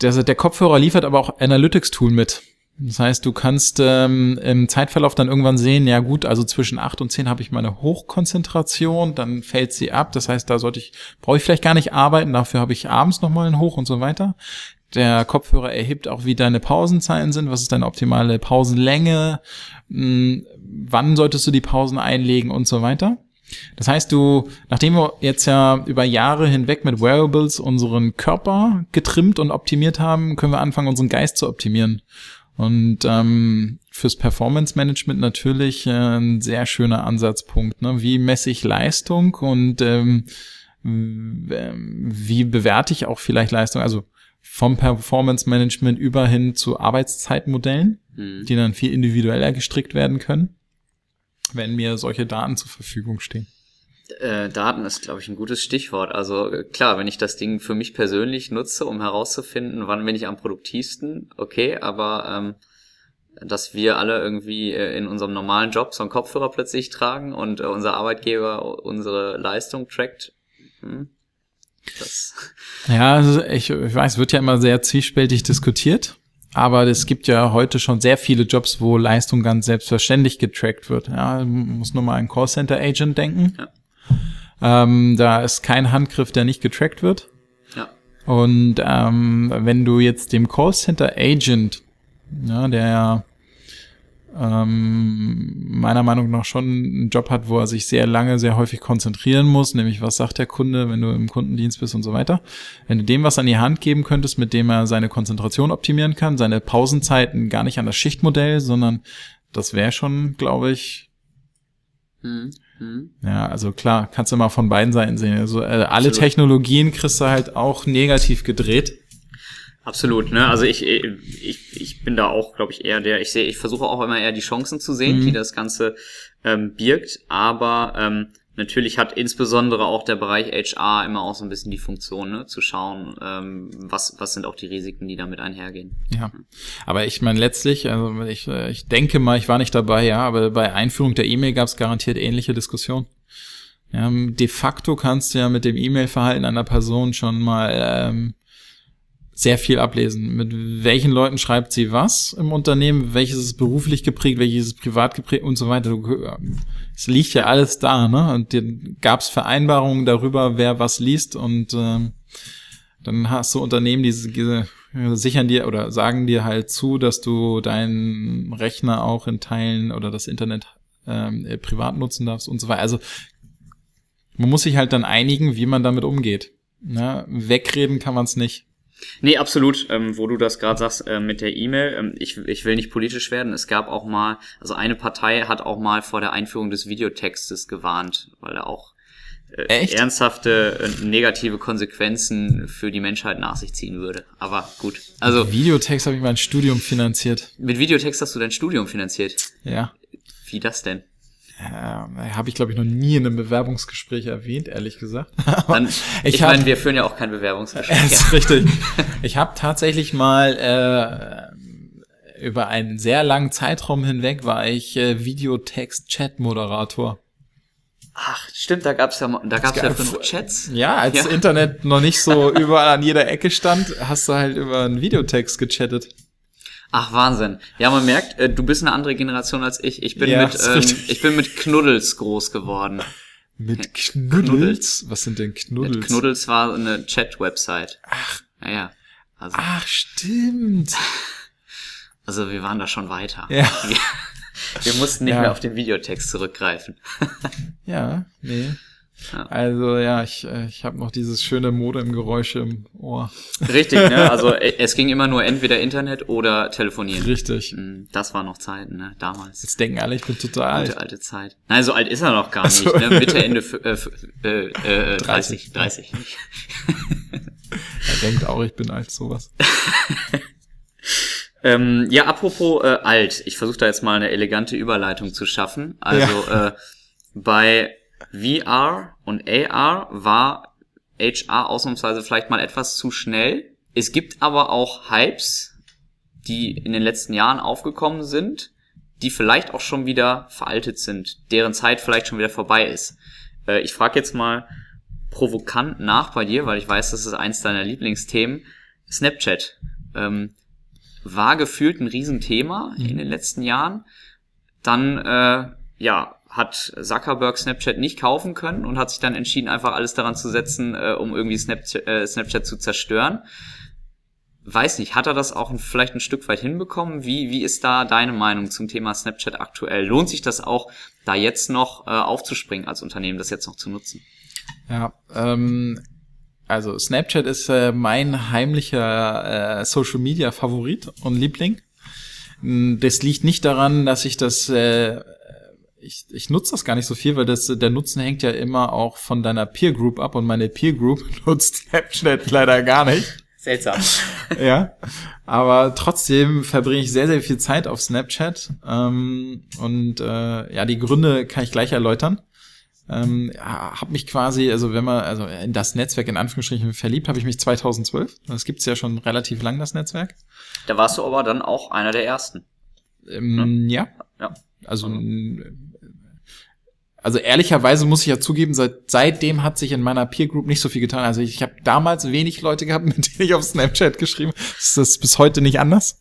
S2: der, der Kopfhörer liefert aber auch Analytics-Tool mit. Das heißt, du kannst ähm, im Zeitverlauf dann irgendwann sehen, ja gut, also zwischen acht und zehn habe ich meine Hochkonzentration, dann fällt sie ab. Das heißt, da sollte ich, brauche ich vielleicht gar nicht arbeiten, dafür habe ich abends nochmal einen Hoch und so weiter. Der Kopfhörer erhebt auch, wie deine Pausenzeiten sind, was ist deine optimale Pausenlänge, mh, hm, wann solltest du die Pausen einlegen und so weiter. Das heißt, du, nachdem wir jetzt ja über Jahre hinweg mit Wearables unseren Körper getrimmt und optimiert haben, können wir anfangen, unseren Geist zu optimieren. Und ähm, fürs Performance Management natürlich äh, ein sehr schöner Ansatzpunkt. Ne? Wie messe ich Leistung und ähm, wie bewerte ich auch vielleicht Leistung? Also vom Performance Management über hin zu Arbeitszeitmodellen, mhm. die dann viel individueller gestrickt werden können, wenn mir solche Daten zur Verfügung stehen.
S1: Äh, Daten ist, glaube ich, ein gutes Stichwort. Also äh, klar, wenn ich das Ding für mich persönlich nutze, um herauszufinden, wann bin ich am produktivsten, okay, aber ähm, dass wir alle irgendwie äh, in unserem normalen Job so einen Kopfhörer plötzlich tragen und äh, unser Arbeitgeber unsere Leistung trackt, hm,
S2: das [LAUGHS] ja, also ich, ich weiß, wird ja immer sehr zwiespältig diskutiert. Aber es gibt ja heute schon sehr viele Jobs, wo Leistung ganz selbstverständlich getrackt wird. Ja, muss nur mal an Callcenter Agent denken. Ja. Ähm, da ist kein Handgriff, der nicht getrackt wird.
S1: Ja.
S2: Und ähm, wenn du jetzt dem Callcenter Agent, ja, der ähm, meiner Meinung nach schon einen Job hat, wo er sich sehr lange, sehr häufig konzentrieren muss, nämlich was sagt der Kunde, wenn du im Kundendienst bist und so weiter. Wenn du dem was an die Hand geben könntest, mit dem er seine Konzentration optimieren kann, seine Pausenzeiten gar nicht an das Schichtmodell, sondern das wäre schon, glaube ich, hm. Ja, also klar, kannst du mal von beiden Seiten sehen. Also äh, alle Absolut. Technologien kriegst du halt auch negativ gedreht.
S1: Absolut, ne? Also ich, ich, ich bin da auch, glaube ich, eher der, ich sehe, ich versuche auch immer eher die Chancen zu sehen, mhm. die das Ganze ähm, birgt, aber ähm, Natürlich hat insbesondere auch der Bereich HR immer auch so ein bisschen die Funktion, ne, zu schauen, ähm, was, was sind auch die Risiken, die damit einhergehen.
S2: Ja, aber ich meine letztlich, also ich, äh, ich denke mal, ich war nicht dabei, ja, aber bei Einführung der E-Mail gab es garantiert ähnliche Diskussionen. Ja, de facto kannst du ja mit dem E-Mail-Verhalten einer Person schon mal ähm, sehr viel ablesen. Mit welchen Leuten schreibt sie was im Unternehmen, welches ist beruflich geprägt, welches ist privat geprägt und so weiter. Es liegt ja alles da, ne? Und dann gab es Vereinbarungen darüber, wer was liest und ähm, dann hast du Unternehmen, die, die sichern dir oder sagen dir halt zu, dass du deinen Rechner auch in Teilen oder das Internet ähm, privat nutzen darfst und so weiter. Also man muss sich halt dann einigen, wie man damit umgeht. Ne? Wegreden kann man es nicht.
S1: Nee, absolut, ähm, wo du das gerade sagst äh, mit der E-Mail. Ähm, ich, ich will nicht politisch werden. Es gab auch mal, also eine Partei hat auch mal vor der Einführung des Videotextes gewarnt, weil er auch äh, ernsthafte äh, negative Konsequenzen für die Menschheit nach sich ziehen würde. Aber gut.
S2: Also mit Videotext habe ich mein Studium finanziert.
S1: Mit Videotext hast du dein Studium finanziert?
S2: Ja.
S1: Wie das denn?
S2: Äh, habe ich glaube ich noch nie in einem Bewerbungsgespräch erwähnt, ehrlich gesagt. [LAUGHS]
S1: Dann, ich ich meine, wir führen ja auch kein Bewerbungsgespräch.
S2: Ist [LAUGHS] richtig. Ich habe tatsächlich mal äh, über einen sehr langen Zeitraum hinweg war ich äh, Videotext-Chat-Moderator.
S1: Ach, stimmt, da gab's ja, da gab's ja fünf Chats.
S2: Ja, als ja. Internet noch nicht so [LAUGHS] überall an jeder Ecke stand, hast du halt über einen Videotext gechattet.
S1: Ach Wahnsinn. Ja, man merkt, äh, du bist eine andere Generation als ich. Ich bin ja, mit ähm, ich bin mit Knuddels groß geworden.
S2: Mit Knuddels? Knuddels? Was sind denn Knuddels? Mit
S1: Knuddels war eine Chat-Website.
S2: Ach.
S1: Naja.
S2: Also, Ach, stimmt. [LAUGHS]
S1: Also wir waren da schon weiter.
S2: Ja. [LAUGHS]
S1: Wir, wir mussten nicht ja. mehr auf den Videotext zurückgreifen. [LAUGHS]
S2: ja, nee. Also ja, ich, äh, ich habe noch dieses schöne Modem-Geräusch im Ohr.
S1: Richtig, ne? [LAUGHS] Also äh, es ging immer nur entweder Internet oder telefonieren.
S2: Richtig.
S1: Mm, das war noch Zeiten, ne? Damals.
S2: Jetzt denken alle, ich bin total
S1: alt. Gute alte Zeit. Nein, so alt ist er noch gar nicht. So. Ne? Mitte, Ende äh, äh, äh, 30. 30. 30.
S2: er denkt auch, ich bin alt, sowas. [LAUGHS]
S1: ähm, ja, apropos äh, alt. Ich versuche da jetzt mal eine elegante Überleitung zu schaffen. Also ja. äh, bei VR und AR war HR ausnahmsweise vielleicht mal etwas zu schnell. Es gibt aber auch Hypes, die in den letzten Jahren aufgekommen sind, die vielleicht auch schon wieder veraltet sind, deren Zeit vielleicht schon wieder vorbei ist. Äh, ich frage jetzt mal provokant nach bei dir, weil ich weiß, das ist eins deiner Lieblingsthemen. Snapchat ähm, war gefühlt ein Riesenthema in den letzten Jahren. Dann äh, ja hat Zuckerberg Snapchat nicht kaufen können und hat sich dann entschieden, einfach alles daran zu setzen, äh, um irgendwie Snapchat, äh, Snapchat zu zerstören. Weiß nicht, hat er das auch vielleicht ein Stück weit hinbekommen? Wie, wie ist da deine Meinung zum Thema Snapchat aktuell? Lohnt sich das auch, da jetzt noch äh, aufzuspringen als Unternehmen, das jetzt noch zu nutzen?
S2: Ja, ähm, also Snapchat ist äh, mein heimlicher äh, Social Media Favorit und Liebling. Das liegt nicht daran, dass ich das äh, ich, ich nutze das gar nicht so viel, weil das, der Nutzen hängt ja immer auch von deiner Peer Group ab und meine Peer Group [LAUGHS] nutzt Snapchat leider gar nicht.
S1: Seltsam. [LAUGHS]
S2: ja, aber trotzdem verbringe ich sehr, sehr viel Zeit auf Snapchat ähm, und äh, ja, die Gründe kann ich gleich erläutern. Ähm, ja, habe mich quasi, also wenn man, also in das Netzwerk in Anführungsstrichen verliebt, habe ich mich 2012. Das gibt's ja schon relativ lang, das Netzwerk.
S1: Da warst du aber dann auch einer der ersten.
S2: Ähm, ja. Ja. Also also ehrlicherweise muss ich ja zugeben, seit, seitdem hat sich in meiner Peer Group nicht so viel getan. Also ich habe damals wenig Leute gehabt, [LAUGHS] mit denen ich auf Snapchat geschrieben. Das ist bis heute nicht anders.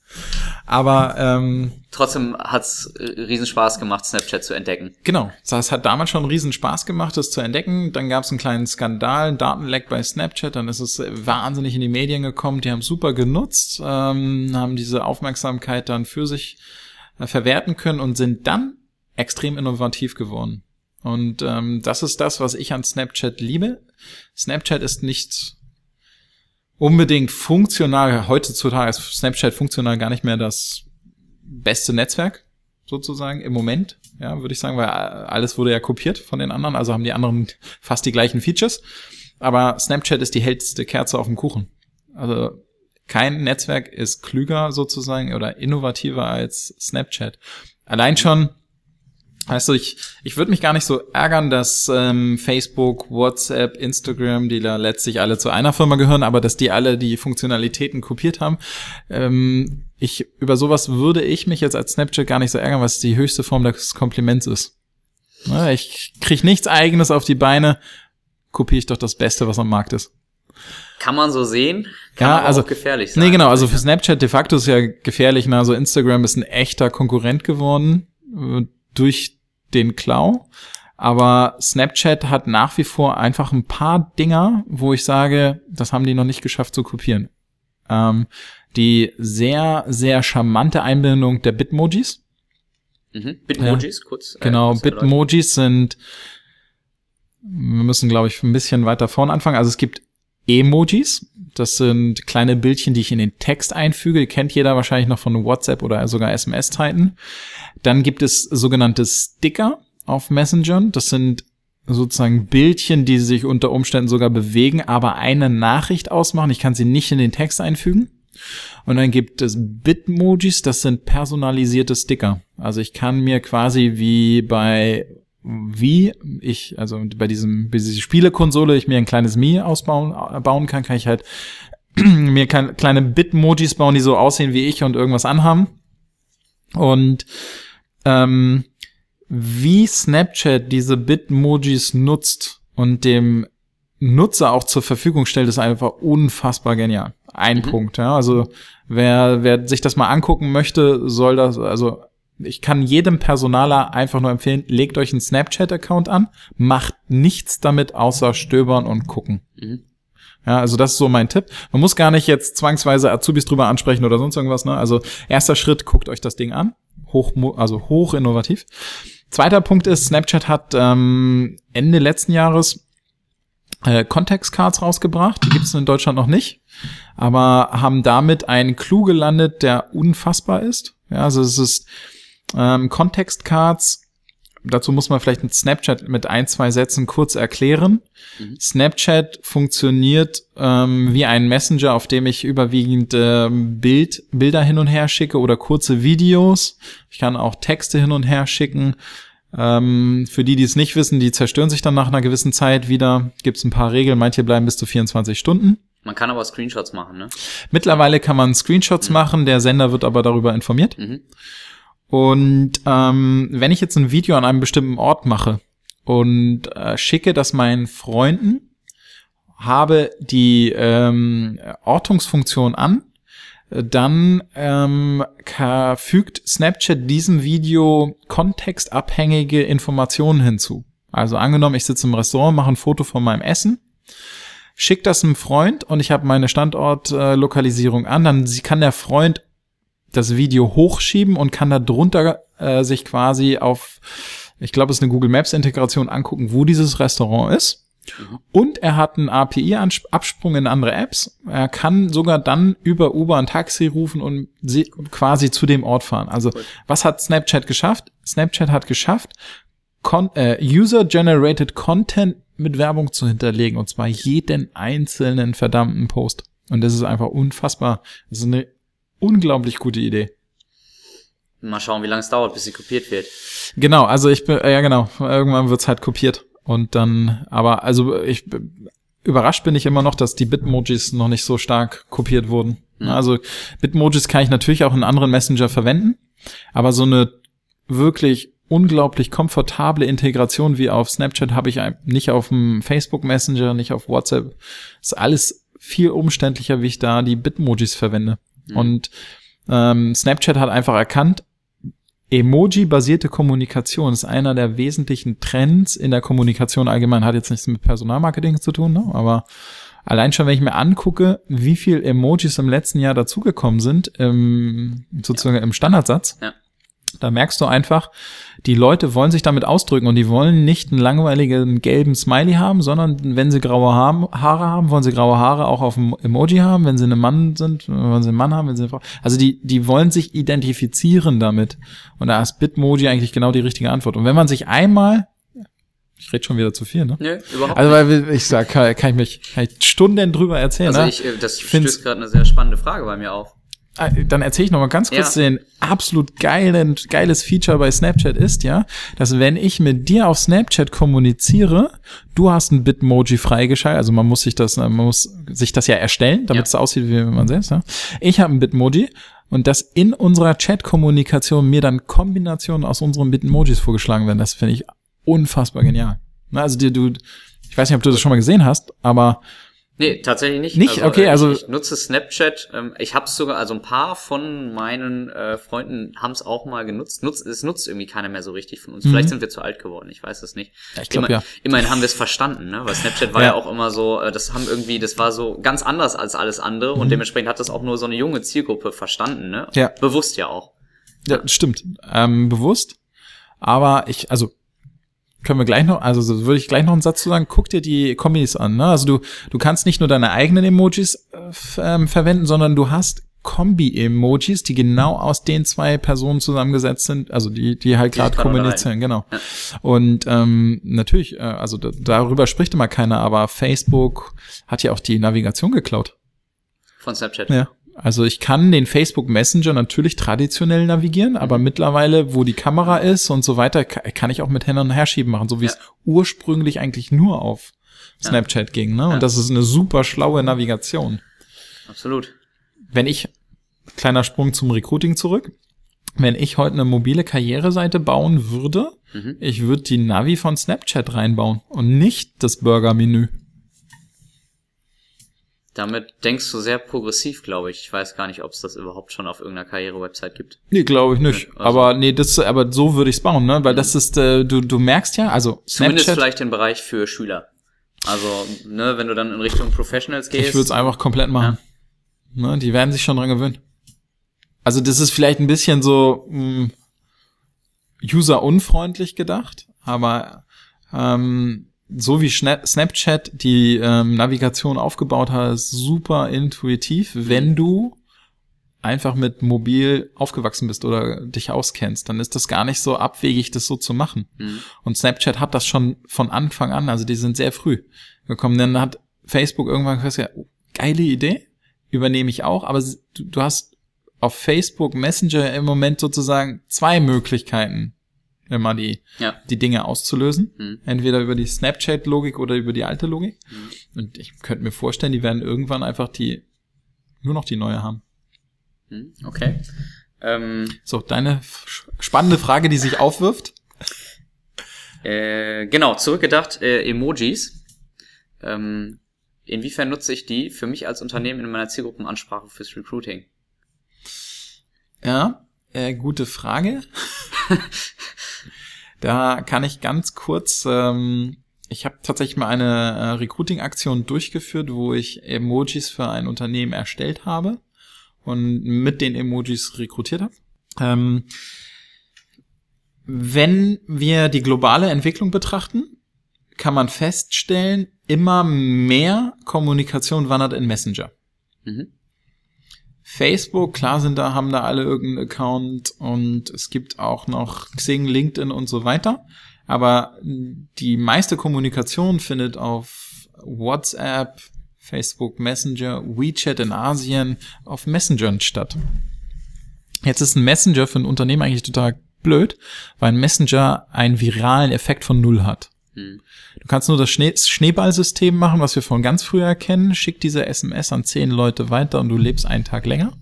S2: Aber ähm,
S1: trotzdem hat's äh, riesen Spaß gemacht, Snapchat zu entdecken.
S2: Genau, das hat damals schon riesen Spaß gemacht, das zu entdecken. Dann gab es einen kleinen Skandal, einen Datenleck bei Snapchat. Dann ist es wahnsinnig in die Medien gekommen. Die haben super genutzt, ähm, haben diese Aufmerksamkeit dann für sich äh, verwerten können und sind dann extrem innovativ geworden. Und ähm, das ist das, was ich an Snapchat liebe. Snapchat ist nicht unbedingt funktional. Heutzutage ist Snapchat funktional gar nicht mehr das beste Netzwerk. sozusagen im Moment, ja, würde ich sagen, weil alles wurde ja kopiert von den anderen, also haben die anderen [LAUGHS] fast die gleichen Features. Aber Snapchat ist die hellste Kerze auf dem Kuchen. Also kein Netzwerk ist klüger sozusagen oder innovativer als Snapchat. Allein schon, weißt du, ich, ich würde mich gar nicht so ärgern, dass ähm, Facebook, WhatsApp, Instagram, die da letztlich alle zu einer Firma gehören, aber dass die alle die Funktionalitäten kopiert haben. Ähm, ich, über sowas würde ich mich jetzt als Snapchat gar nicht so ärgern, was die höchste Form des Kompliments ist. Na, ich krieg nichts eigenes auf die Beine, kopiere ich doch das Beste, was am Markt ist.
S1: Kann man so sehen, kann
S2: ja, also,
S1: auch gefährlich sein.
S2: Nee, genau, also für Snapchat de facto ist ja gefährlich, na, also Instagram ist ein echter Konkurrent geworden äh, durch den Klau. Aber Snapchat hat nach wie vor einfach ein paar Dinger, wo ich sage, das haben die noch nicht geschafft zu kopieren. Ähm, die sehr, sehr charmante Einbindung der Bitmojis.
S1: Mhm. Bitmojis, ja. kurz.
S2: Äh, genau, Bitmojis sind, wir müssen, glaube ich, ein bisschen weiter vorne anfangen. Also es gibt Emojis. Das sind kleine Bildchen, die ich in den Text einfüge. Kennt jeder wahrscheinlich noch von WhatsApp oder sogar SMS-Zeiten. Dann gibt es sogenannte Sticker auf Messengern. Das sind sozusagen Bildchen, die sich unter Umständen sogar bewegen, aber eine Nachricht ausmachen. Ich kann sie nicht in den Text einfügen. Und dann gibt es Bitmojis, das sind personalisierte Sticker. Also ich kann mir quasi wie bei wie ich, also bei diesem, bei dieser Spielekonsole, ich mir ein kleines Mi ausbauen bauen kann, kann ich halt [CLEARS THROAT] mir kleine Bitmojis bauen, die so aussehen wie ich und irgendwas anhaben. Und ähm, wie Snapchat diese Bitmojis nutzt und dem Nutzer auch zur Verfügung stellt, ist einfach unfassbar genial. Ein mhm. Punkt, ja. Also wer, wer sich das mal angucken möchte, soll das, also ich kann jedem Personaler einfach nur empfehlen, legt euch einen Snapchat-Account an, macht nichts damit außer stöbern und gucken. Mhm. Ja, also das ist so mein Tipp. Man muss gar nicht jetzt zwangsweise Azubis drüber ansprechen oder sonst irgendwas. Ne? Also erster Schritt, guckt euch das Ding an. Hoch, also hoch innovativ. Zweiter Punkt ist, Snapchat hat ähm, Ende letzten Jahres äh, Context Cards rausgebracht. Die gibt es in Deutschland noch nicht, aber haben damit einen Clou gelandet, der unfassbar ist. Ja, also es ist ähm, Context Cards, dazu muss man vielleicht mit Snapchat mit ein, zwei Sätzen kurz erklären. Mhm. Snapchat funktioniert ähm, wie ein Messenger, auf dem ich überwiegend ähm, Bild, Bilder hin und her schicke oder kurze Videos. Ich kann auch Texte hin und her schicken. Ähm, für die, die es nicht wissen, die zerstören sich dann nach einer gewissen Zeit wieder. Gibt es ein paar Regeln, manche bleiben bis zu 24 Stunden.
S1: Man kann aber Screenshots machen, ne?
S2: Mittlerweile kann man Screenshots mhm. machen, der Sender wird aber darüber informiert. Mhm. Und ähm, wenn ich jetzt ein Video an einem bestimmten Ort mache und äh, schicke das meinen Freunden, habe die ähm, Ortungsfunktion an, dann ähm, fügt Snapchat diesem Video kontextabhängige Informationen hinzu. Also angenommen, ich sitze im Restaurant, mache ein Foto von meinem Essen, schicke das einem Freund und ich habe meine Standortlokalisierung an, dann kann der Freund das Video hochschieben und kann da drunter äh, sich quasi auf, ich glaube, es ist eine Google Maps Integration angucken, wo dieses Restaurant ist. Mhm. Und er hat einen API-Absprung in andere Apps. Er kann sogar dann über Uber ein Taxi rufen und quasi zu dem Ort fahren. Also was hat Snapchat geschafft? Snapchat hat geschafft, äh, User-Generated Content mit Werbung zu hinterlegen. Und zwar jeden einzelnen verdammten Post. Und das ist einfach unfassbar. Das ist eine unglaublich gute Idee.
S1: Mal schauen, wie lange es dauert, bis sie kopiert wird.
S2: Genau, also ich bin, ja genau, irgendwann wird's halt kopiert. Und dann, aber also ich überrascht bin ich immer noch, dass die Bitmojis noch nicht so stark kopiert wurden. Mhm. Also Bitmojis kann ich natürlich auch in anderen Messenger verwenden, aber so eine wirklich unglaublich komfortable Integration wie auf Snapchat habe ich nicht auf dem Facebook Messenger, nicht auf WhatsApp. ist alles viel umständlicher, wie ich da die Bitmojis verwende. Mhm. Und ähm, Snapchat hat einfach erkannt, Emoji-basierte Kommunikation ist einer der wesentlichen Trends in der Kommunikation allgemein. Hat jetzt nichts mit Personalmarketing zu tun, ne? aber allein schon, wenn ich mir angucke, wie viel Emojis im letzten Jahr dazugekommen sind, im, sozusagen ja. im Standardsatz, ja. Da merkst du einfach, die Leute wollen sich damit ausdrücken und die wollen nicht einen langweiligen gelben Smiley haben, sondern wenn sie graue Haare haben, wollen sie graue Haare auch auf dem Emoji haben. Wenn sie ein Mann sind, wollen sie einen Mann haben, wenn sie eine Frau. Also die, die wollen sich identifizieren damit. Und da ist Bitmoji eigentlich genau die richtige Antwort. Und wenn man sich einmal ich rede schon wieder zu viel, ne?
S1: Nö, überhaupt
S2: Also
S1: nicht.
S2: weil ich sag, kann, kann ich mich kann ich Stunden drüber erzählen.
S1: Also
S2: ne?
S1: ich, äh, das stößt gerade eine sehr spannende Frage bei mir auf.
S2: Ah, Dann erzähle ich noch mal ganz kurz
S1: Ja.
S2: den absolut geilen, geiles Feature bei Snapchat ist, ja, dass wenn ich mit dir auf Snapchat kommuniziere, du hast ein Bitmoji freigeschaltet, also man muss sich das, man muss sich das ja erstellen, damit
S1: Ja.
S2: es aussieht wie man selbst, ja. Ich habe ein Bitmoji und dass in unserer Chat-Kommunikation mir dann Kombinationen aus unseren Bitmojis vorgeschlagen werden, das finde ich unfassbar genial. Also dir, du, ich weiß nicht, ob du das schon mal gesehen hast, aber
S1: Nee, tatsächlich nicht.
S2: Nicht? Okay,
S1: äh,
S2: also-
S1: ich, ich nutze Snapchat. Ähm, ich habe es sogar, also ein paar von meinen äh, Freunden haben es auch mal genutzt. Nutz, es nutzt irgendwie keiner mehr so richtig von uns. Vielleicht sind wir zu alt geworden. Ich weiß es nicht.
S2: Mhm. Ja, ich glaub,
S1: Immer-
S2: ja.
S1: Immerhin haben wir es verstanden, ne? Weil Snapchat war ja.
S2: Ja.
S1: auch immer so. Äh, das haben irgendwie, das war so ganz anders als alles andere und dementsprechend hat das auch nur so eine junge Zielgruppe verstanden, ne?
S2: Mhm. Ja.
S1: Bewusst ja auch.
S2: Ja, stimmt. Ähm, bewusst. Aber ich, also können wir gleich noch, also so würde ich gleich noch einen Satz zu sagen, guck dir die Kombis an. Ne? Also du, du kannst nicht nur deine eigenen Emojis äh, ähm, verwenden, sondern du hast Kombi-Emojis, die genau aus den zwei Personen zusammengesetzt sind, also die, die halt gerade kommunizieren, genau. Und ähm, natürlich, äh, also da, darüber spricht immer keiner, aber Facebook hat ja auch die Navigation geklaut.
S1: Von Snapchat.
S2: Ja. Also ich kann den Facebook Messenger natürlich traditionell navigieren, aber
S1: Mhm.
S2: mittlerweile, wo die Kamera ist und so weiter, ka- kann ich auch mit Händen und Herschieben machen, so wie
S1: Ja.
S2: es ursprünglich eigentlich nur auf Snapchat ging. Ne?
S1: Ja.
S2: Und das ist eine super schlaue Navigation.
S1: Absolut.
S2: Wenn ich, kleiner Sprung zum Recruiting zurück, wenn ich heute eine mobile Karriereseite bauen würde,
S1: Mhm.
S2: ich würde die Navi von Snapchat reinbauen und nicht das Burger-Menü.
S1: Damit denkst du sehr progressiv, glaube ich. Ich weiß gar nicht, ob es das überhaupt schon auf irgendeiner Karriere-Website gibt.
S2: Nee, glaube ich nicht.
S1: Ja, also-
S2: aber nee, das, aber so würde ich's bauen, ne? Weil das ist, äh, du, du merkst ja, also
S1: Zumindest
S2: Snapchat,
S1: vielleicht den Bereich für Schüler. Also, ne, wenn du dann in Richtung Professionals gehst.
S2: ich würde es einfach komplett machen. Ne? Die werden sich schon dran gewöhnen. Also das ist vielleicht ein bisschen so mh, user-unfreundlich gedacht, aber ähm, so wie Snapchat die ähm, Navigation aufgebaut hat, ist super intuitiv, wenn du einfach mit mobil aufgewachsen bist oder dich auskennst, dann ist das gar nicht so abwegig, das so zu machen.
S1: Mhm.
S2: Und Snapchat hat das schon von Anfang an, also die sind sehr früh gekommen. Dann hat Facebook irgendwann gesagt, oh, geile Idee, übernehme ich auch, aber du, du hast auf Facebook Messenger im Moment sozusagen zwei Möglichkeiten, immer die,
S1: Ja.
S2: die Dinge auszulösen.
S1: Mhm.
S2: Entweder über die Snapchat-Logik oder über die alte Logik. Und ich könnte mir vorstellen, die werden irgendwann einfach die, nur noch die neue haben.
S1: Mhm. Okay. Ähm,
S2: So, deine spannende Frage, die sich aufwirft.
S1: äh, genau, zurückgedacht, äh, Emojis. Ähm, inwiefern nutze ich die für mich als Unternehmen in meiner Zielgruppenansprache fürs Recruiting?
S2: Ja, äh, gute Frage. [LAUGHS] da kann ich ganz kurz, ähm, ich habe tatsächlich mal eine äh, Recruiting-Aktion durchgeführt, wo ich Emojis für ein Unternehmen erstellt habe und mit den Emojis rekrutiert habe. Ähm, wenn wir die globale Entwicklung betrachten, kann man feststellen, immer mehr Kommunikation wandert in Messenger.
S1: Mhm.
S2: Facebook, klar sind da, haben da alle irgendeinen Account und es gibt auch noch Xing, LinkedIn und so weiter. Aber die meiste Kommunikation findet auf WhatsApp, Facebook Messenger, WeChat in Asien, auf Messengern statt. Jetzt ist ein Messenger für ein Unternehmen eigentlich total blöd, weil ein Messenger einen viralen Effekt von null hat.
S1: Mhm.
S2: Du kannst nur das Schnee Schneeballsystem machen, was wir von ganz früher kennen. Schick diese SMS an zehn Leute weiter und du lebst einen Tag länger.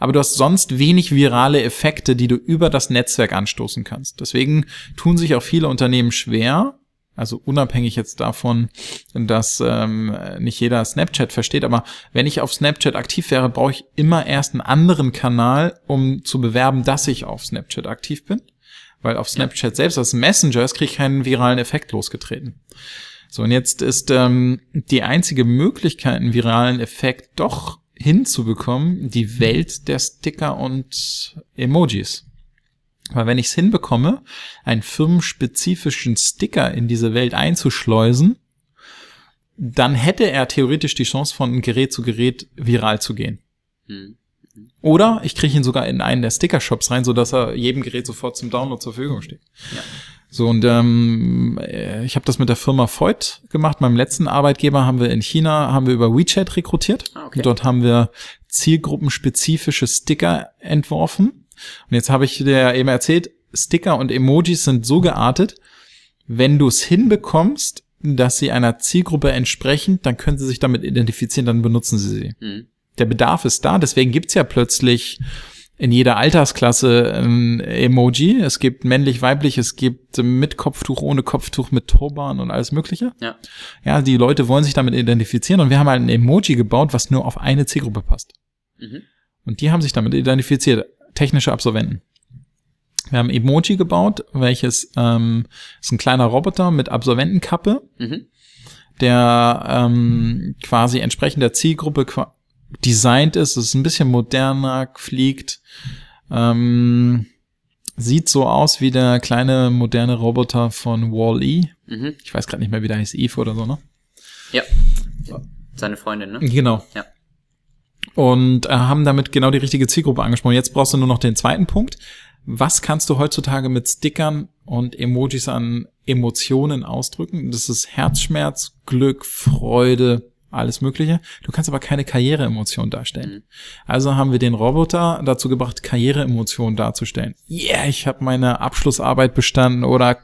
S2: Aber du hast sonst wenig virale Effekte, die du über das Netzwerk anstoßen kannst. Deswegen tun sich auch viele Unternehmen schwer, also unabhängig jetzt davon, dass ähm, nicht jeder Snapchat versteht, aber wenn ich auf Snapchat aktiv wäre, brauche ich immer erst einen anderen Kanal, um zu bewerben, dass ich auf Snapchat aktiv bin. Weil auf Snapchat selbst als Messenger kriege ich keinen viralen Effekt losgetreten. So, und jetzt ist ähm, die einzige Möglichkeit, einen viralen Effekt doch hinzubekommen, die Welt der Sticker und Emojis. Weil wenn ich es hinbekomme, einen firmenspezifischen Sticker in diese Welt einzuschleusen, dann hätte er theoretisch die Chance, von Gerät zu Gerät viral zu gehen.
S1: Hm.
S2: Oder ich kriege ihn sogar in einen der Sticker-Shops rein, sodass er jedem Gerät sofort zum Download zur Verfügung steht.
S1: Ja.
S2: So, und ähm, äh, ich habe das mit der Firma Voigt gemacht. Meinem letzten Arbeitgeber haben wir in China, haben wir über WeChat rekrutiert.
S1: Ah, okay.
S2: Dort haben wir zielgruppenspezifische Sticker entworfen. Und jetzt habe ich dir eben erzählt, Sticker und Emojis sind so geartet, wenn du es hinbekommst, dass sie einer Zielgruppe entsprechen, dann können sie sich damit identifizieren, dann benutzen sie sie.
S1: Hm.
S2: Der Bedarf ist da, deswegen gibt's ja plötzlich in jeder Altersklasse ein Emoji. Es gibt männlich, weiblich, es gibt mit Kopftuch, ohne Kopftuch, mit Turban und alles Mögliche.
S1: Ja.
S2: Ja, die Leute wollen sich damit identifizieren und wir haben halt ein Emoji gebaut, was nur auf eine Zielgruppe passt.
S1: Mhm.
S2: Und die haben sich damit identifiziert, technische Absolventen. Wir haben Emoji gebaut, welches ähm, ist ein kleiner Roboter mit Absolventenkappe,
S1: Mhm.
S2: der ähm, quasi entsprechend der Zielgruppe designt ist. Es ist ein bisschen moderner, fliegt, ähm, sieht so aus wie der kleine moderne Roboter von Wall-E.
S1: Mhm.
S2: Ich weiß gerade nicht mehr, wie der heißt, Eve oder so, ne?
S1: Ja. Seine Freundin, ne?
S2: Genau.
S1: Ja.
S2: Und äh, haben damit genau die richtige Zielgruppe angesprochen. Jetzt brauchst du nur noch den zweiten Punkt. Was kannst du heutzutage mit Stickern und Emojis an Emotionen ausdrücken? Das ist Herzschmerz, Glück, Freude, alles Mögliche. Du kannst aber keine Karriereemotion darstellen.
S1: Mhm.
S2: Also haben wir den Roboter dazu gebracht, Karriereemotionen darzustellen. Yeah, ich habe meine Abschlussarbeit bestanden oder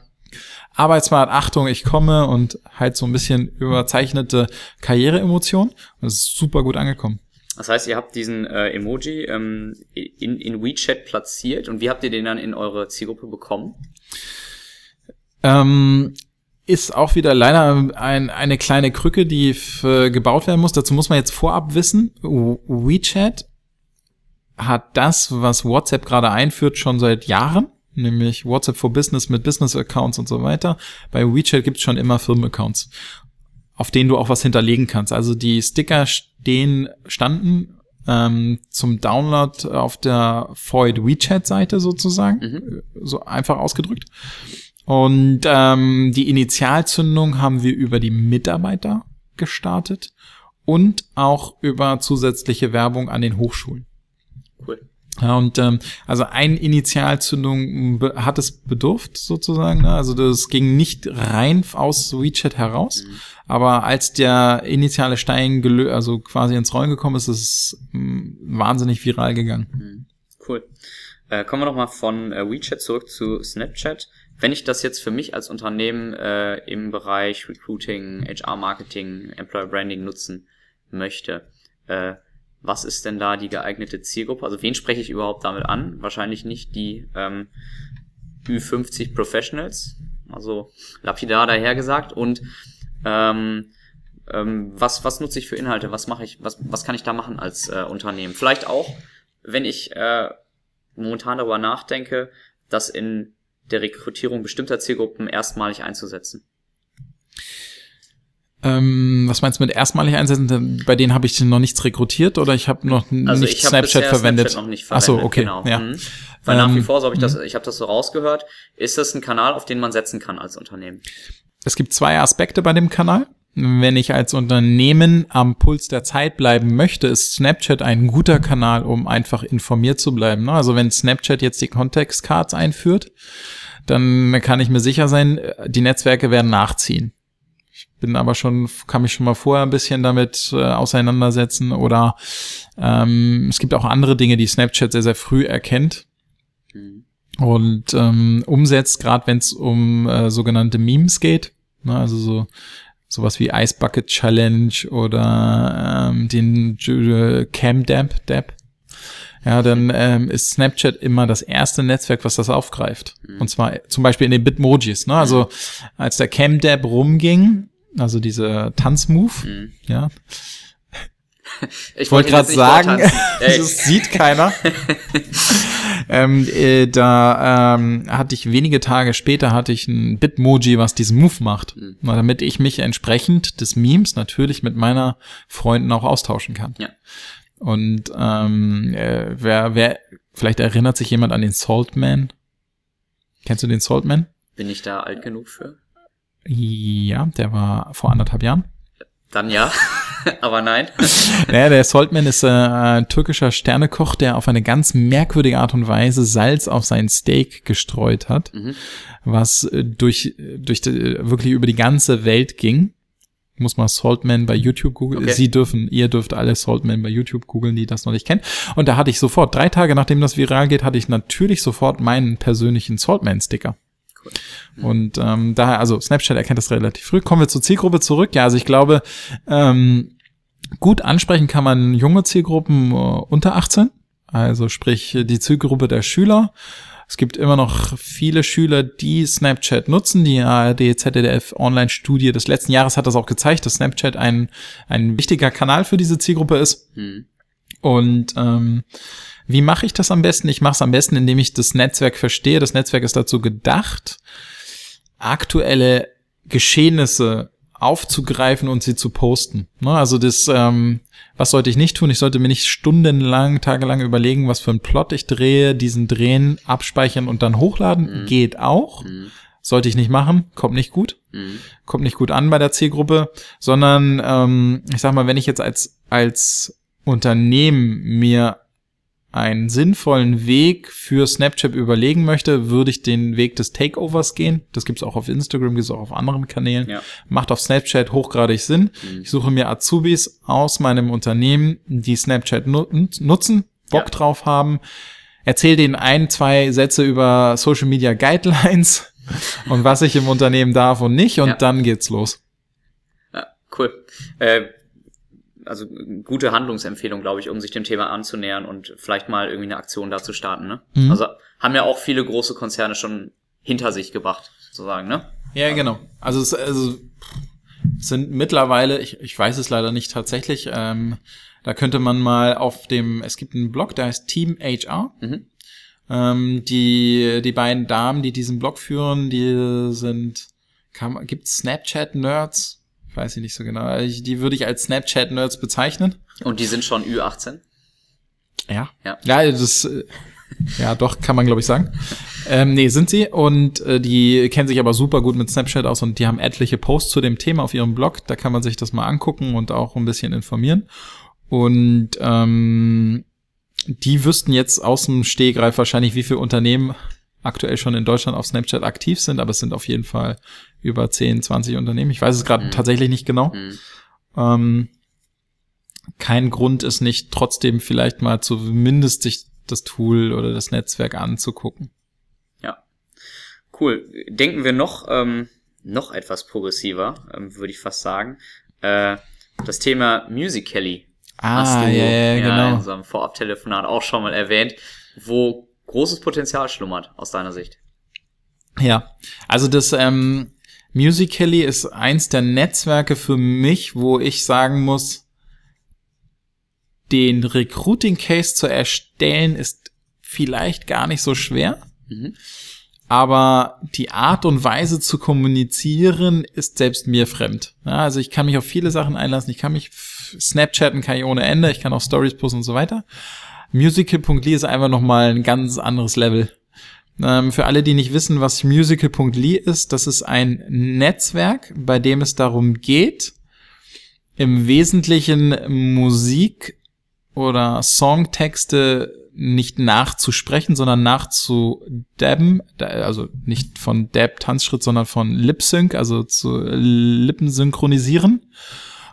S2: Arbeitsmarkt, Achtung, ich komme und halt so ein bisschen überzeichnete Karriereemotionen. Und das ist super gut angekommen.
S1: Das heißt, ihr habt diesen äh, Emoji ähm, in, in WeChat platziert und wie habt ihr den dann in eure Zielgruppe bekommen?
S2: Ähm, ist auch wieder leider ein, eine kleine Krücke, die gebaut werden muss. Dazu muss man jetzt vorab wissen, WeChat hat das, was WhatsApp gerade einführt, schon seit Jahren, nämlich WhatsApp for Business mit Business-Accounts und so weiter. Bei WeChat gibt es schon immer Firmen-Accounts, auf denen du auch was hinterlegen kannst. Also die Sticker stehen, standen ähm, zum Download auf der Void WeChat-Seite sozusagen,
S1: Mhm.
S2: so einfach ausgedrückt. Und ähm, die Initialzündung haben wir über die Mitarbeiter gestartet und auch über zusätzliche Werbung an den Hochschulen.
S1: Cool.
S2: Ja, und ähm, also ein Initialzündung hat es bedurft sozusagen. Ne? Also das ging nicht rein aus WeChat heraus,
S1: Mhm.
S2: aber als der initiale Stein gelö also quasi ins Rollen gekommen ist, ist es mh, wahnsinnig viral gegangen.
S1: Mhm. Cool. Äh, kommen wir nochmal von äh, WeChat zurück zu Snapchat. Wenn ich das jetzt für mich als Unternehmen äh, im Bereich Recruiting, HR-Marketing, Employer Branding nutzen möchte, äh, was ist denn da die geeignete Zielgruppe? Also wen spreche ich überhaupt damit an? Wahrscheinlich nicht die ähm, Ü50 Professionals, also lapidar dahergesagt. Und ähm, ähm, was, was nutze ich für Inhalte? Was mache ich, was, was kann ich da machen als äh, Unternehmen? Vielleicht auch, wenn ich äh, momentan darüber nachdenke, das in der Rekrutierung bestimmter Zielgruppen erstmalig einzusetzen.
S2: Ähm, was meinst du mit erstmalig einsetzen? Bei denen habe ich noch nichts rekrutiert oder ich habe noch
S1: Also
S2: nicht
S1: ich habe
S2: Snapchat verwendet.
S1: Snapchat noch nicht
S2: Ach
S1: verwendet.
S2: so, okay,
S1: Genau.
S2: ja.
S1: Mhm. Weil nach wie
S2: Ähm,
S1: vor, so habe ich das, ich habe das so rausgehört, ist das ein Kanal, auf den man setzen kann als Unternehmen.
S2: Es gibt zwei Aspekte bei dem Kanal. Wenn ich als Unternehmen am Puls der Zeit bleiben möchte, ist Snapchat ein guter Kanal, um einfach informiert zu bleiben. ne? Also wenn Snapchat jetzt die Context Cards einführt, dann kann ich mir sicher sein, die Netzwerke werden nachziehen. Ich bin aber schon, kann mich schon mal vorher ein bisschen damit äh, auseinandersetzen oder ähm, es gibt auch andere Dinge, die Snapchat sehr, sehr früh erkennt
S1: Mhm.
S2: und ähm, umsetzt, gerade wenn es um äh, sogenannte Memes geht. Ne, also so sowas wie Ice Bucket Challenge oder ähm, den Cam Dab Dab. Ja, dann ähm, ist Snapchat immer das erste Netzwerk, was das aufgreift. Und zwar zum Beispiel in den Bitmojis. Ne? Also als der Cam Dab rumging, also diese Tanzmove,
S1: Mhm.
S2: ja,
S1: Ich
S2: wollte
S1: ihn
S2: gerade sagen, [LAUGHS] das sieht keiner. [LAUGHS] ähm, äh, da ähm, hatte ich wenige Tage später hatte ich ein Bitmoji, was diesen Move macht,
S1: Mhm.
S2: Na, damit ich mich entsprechend des Memes natürlich mit meiner Freunden auch austauschen kann.
S1: Ja.
S2: Und ähm, äh, wer, wer, vielleicht erinnert sich jemand an den Saltman. Kennst du den Saltman?
S1: Bin ich da alt genug für?
S2: Ja, der war vor anderthalb Jahren.
S1: Dann ja, [LAUGHS] aber nein. [LAUGHS]
S2: Naja, der Saltman ist äh, ein türkischer Sternekoch, der auf eine ganz merkwürdige Art und Weise Salz auf sein Steak gestreut hat,
S1: Mhm.
S2: was äh, durch, durch wirklich über die ganze Welt ging. Muss mal Saltman bei YouTube googeln.
S1: Okay.
S2: Sie dürfen, ihr dürft alle Saltman bei YouTube googeln, die das noch nicht kennen. Und da hatte ich sofort, drei Tage nachdem das viral geht, hatte ich natürlich sofort meinen persönlichen Saltman-Sticker.
S1: Cool.
S2: Und ähm, daher, also Snapchat erkennt das relativ früh. Kommen wir zur Zielgruppe zurück. Ja, also ich glaube, ähm, gut ansprechen kann man junge Zielgruppen äh, unter 18. Also sprich die Zielgruppe der Schüler. Es gibt immer noch viele Schüler, die Snapchat nutzen. Die ARD ZDF Online-Studie des letzten Jahres hat das auch gezeigt, dass Snapchat ein, ein wichtiger Kanal für diese Zielgruppe ist.
S1: Hm.
S2: Und ähm, wie mache ich das am besten? Ich mache es am besten, indem ich das Netzwerk verstehe. Das Netzwerk ist dazu gedacht, aktuelle Geschehnisse aufzugreifen und sie zu posten. Ne? Also das, ähm, was sollte ich nicht tun? Ich sollte mir nicht stundenlang, tagelang überlegen, was für einen Plot ich drehe, diesen drehen, abspeichern und dann hochladen.
S1: Mhm.
S2: Geht auch.
S1: Hm.
S2: Sollte ich nicht machen, kommt nicht gut
S1: Hm.
S2: kommt nicht gut an bei der Zielgruppe, sondern ähm, ich sag mal, wenn ich jetzt als als Unternehmen mir einen sinnvollen Weg für Snapchat überlegen möchte, würde ich den Weg des Takeovers gehen. Das gibt's auch auf Instagram, gibt's auch auf anderen Kanälen.
S1: Ja.
S2: Macht auf Snapchat hochgradig Sinn.
S1: Mhm.
S2: Ich suche mir Azubis aus meinem Unternehmen, die Snapchat nu- nutzen, Bock
S1: Ja.
S2: drauf haben, erzähl denen ein, zwei Sätze über Social Media Guidelines und was ich im Unternehmen darf und nicht und
S1: Ja.
S2: dann geht's los.
S1: Ja, cool. Äh, also gute Handlungsempfehlung, glaube ich, um sich dem Thema anzunähern und vielleicht mal irgendwie eine Aktion da zu starten. Ne?
S2: Mhm.
S1: Also haben ja auch viele große Konzerne schon hinter sich gebracht, sozusagen. Ne?
S2: Ja, genau. Also es also, es sind mittlerweile, ich, ich weiß es leider nicht tatsächlich, ähm, da könnte man mal auf dem, es gibt einen Blog, der heißt Team HR.
S1: Mhm.
S2: Ähm, die, die beiden Damen, die diesen Blog führen, die sind, kann, gibt's Snapchat-Nerds? Weiß ich nicht so genau. Ich, die würde ich als Snapchat-Nerds bezeichnen.
S1: Und die sind schon Ü18.
S2: Ja.
S1: Ja.
S2: Ja, das, äh, ja, doch, kann man, glaube ich, sagen. Ähm, nee, sind sie. Und äh, die kennen sich aber super gut mit Snapchat aus und die haben etliche Posts zu dem Thema auf ihrem Blog. Da kann man sich das mal angucken und auch ein bisschen informieren. Und ähm, die wüssten jetzt aus dem Stehgreif wahrscheinlich, wie viele Unternehmen aktuell schon in Deutschland auf Snapchat aktiv sind, aber es sind auf jeden Fall über 10, 20 Unternehmen. Ich weiß es gerade
S1: Mhm.
S2: tatsächlich nicht genau.
S1: Mhm.
S2: Ähm, kein Grund ist nicht, trotzdem vielleicht mal zumindest sich das Tool oder das Netzwerk anzugucken.
S1: Ja. Cool. Denken wir noch, ähm, noch etwas progressiver, ähm, würde ich fast sagen. Äh, das Thema Musical.ly hast
S2: Ah,
S1: du
S2: ja, ja,
S1: in
S2: genau.
S1: unserem Vorabtelefonat auch schon mal erwähnt, wo großes Potenzial schlummert, aus deiner Sicht.
S2: Ja, also das ähm, Musical.ly ist eins der Netzwerke für mich, wo ich sagen muss, den Recruiting Case zu erstellen ist vielleicht gar nicht so schwer,
S1: Mhm.
S2: aber die Art und Weise zu kommunizieren ist selbst mir fremd. Ja, also ich kann mich auf viele Sachen einlassen, ich kann mich Snapchatten kann ich ohne Ende, ich kann auch Stories posten und so weiter. Musical.ly ist einfach nochmal ein ganz anderes Level. Ähm, für alle, die nicht wissen, was Musical.ly ist, das ist ein Netzwerk, bei dem es darum geht, im Wesentlichen Musik oder Songtexte nicht nachzusprechen, sondern nachzudabben, da- also nicht von Dab Tanzschritt, sondern von Lip Sync, also zu Lippen synchronisieren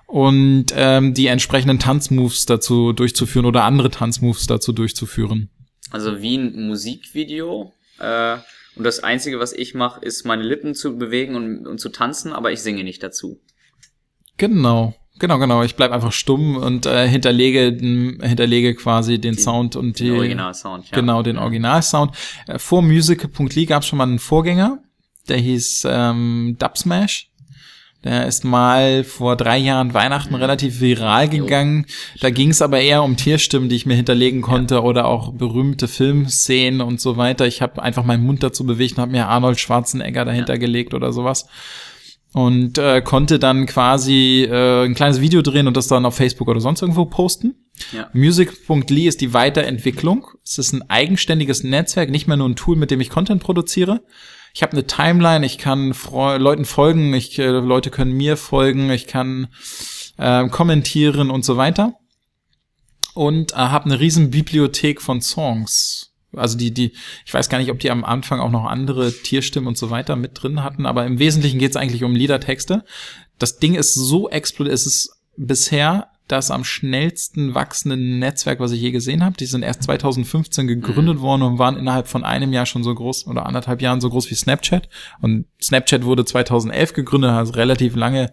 S2: und ähm, die entsprechenden Tanzmoves dazu durchzuführen oder andere Tanzmoves dazu durchzuführen.
S1: Also wie ein Musikvideo. Äh, und das Einzige, was ich mache, ist meine Lippen zu bewegen und, und zu tanzen, aber ich singe nicht dazu.
S2: Genau, genau, genau. Ich bleib einfach stumm und äh, hinterlege, hinterlege quasi den
S1: Die-
S2: Sound und die
S1: Den Originalsound, ja.
S2: genau den. Originalsound. Äh, vor Musical.ly gab es schon mal einen Vorgänger, der hieß ähm, Dubsmash. Der ist mal vor drei Jahren Weihnachten relativ viral gegangen. Da ging es aber eher um Tierstimmen, die ich mir hinterlegen konnte oder auch berühmte Filmszenen und so weiter. Ich habe einfach meinen Mund dazu bewegt und habe mir Arnold Schwarzenegger dahinter gelegt oder sowas. Und äh, konnte dann quasi äh, ein kleines Video drehen und das dann auf Facebook oder sonst irgendwo posten.
S1: Ja.
S2: Music.ly ist die Weiterentwicklung. Es ist ein eigenständiges Netzwerk, nicht mehr nur ein Tool, mit dem ich Content produziere. Ich habe eine Timeline, ich kann Leuten folgen, ich, äh, Leute können mir folgen, ich kann äh, kommentieren und so weiter. Und äh, habe eine riesen Bibliothek von Songs. Also die, die, ich weiß gar nicht, ob die am Anfang auch noch andere Tierstimmen und so weiter mit drin hatten, aber im Wesentlichen geht es eigentlich um Liedertexte. Das Ding ist so explodiert, es ist bisher das am schnellsten wachsende Netzwerk, was ich je gesehen habe. Die sind erst 2015 gegründet mhm. worden und waren innerhalb von einem Jahr schon so groß oder anderthalb Jahren so groß wie Snapchat. Und Snapchat wurde 2011 gegründet, also relativ lange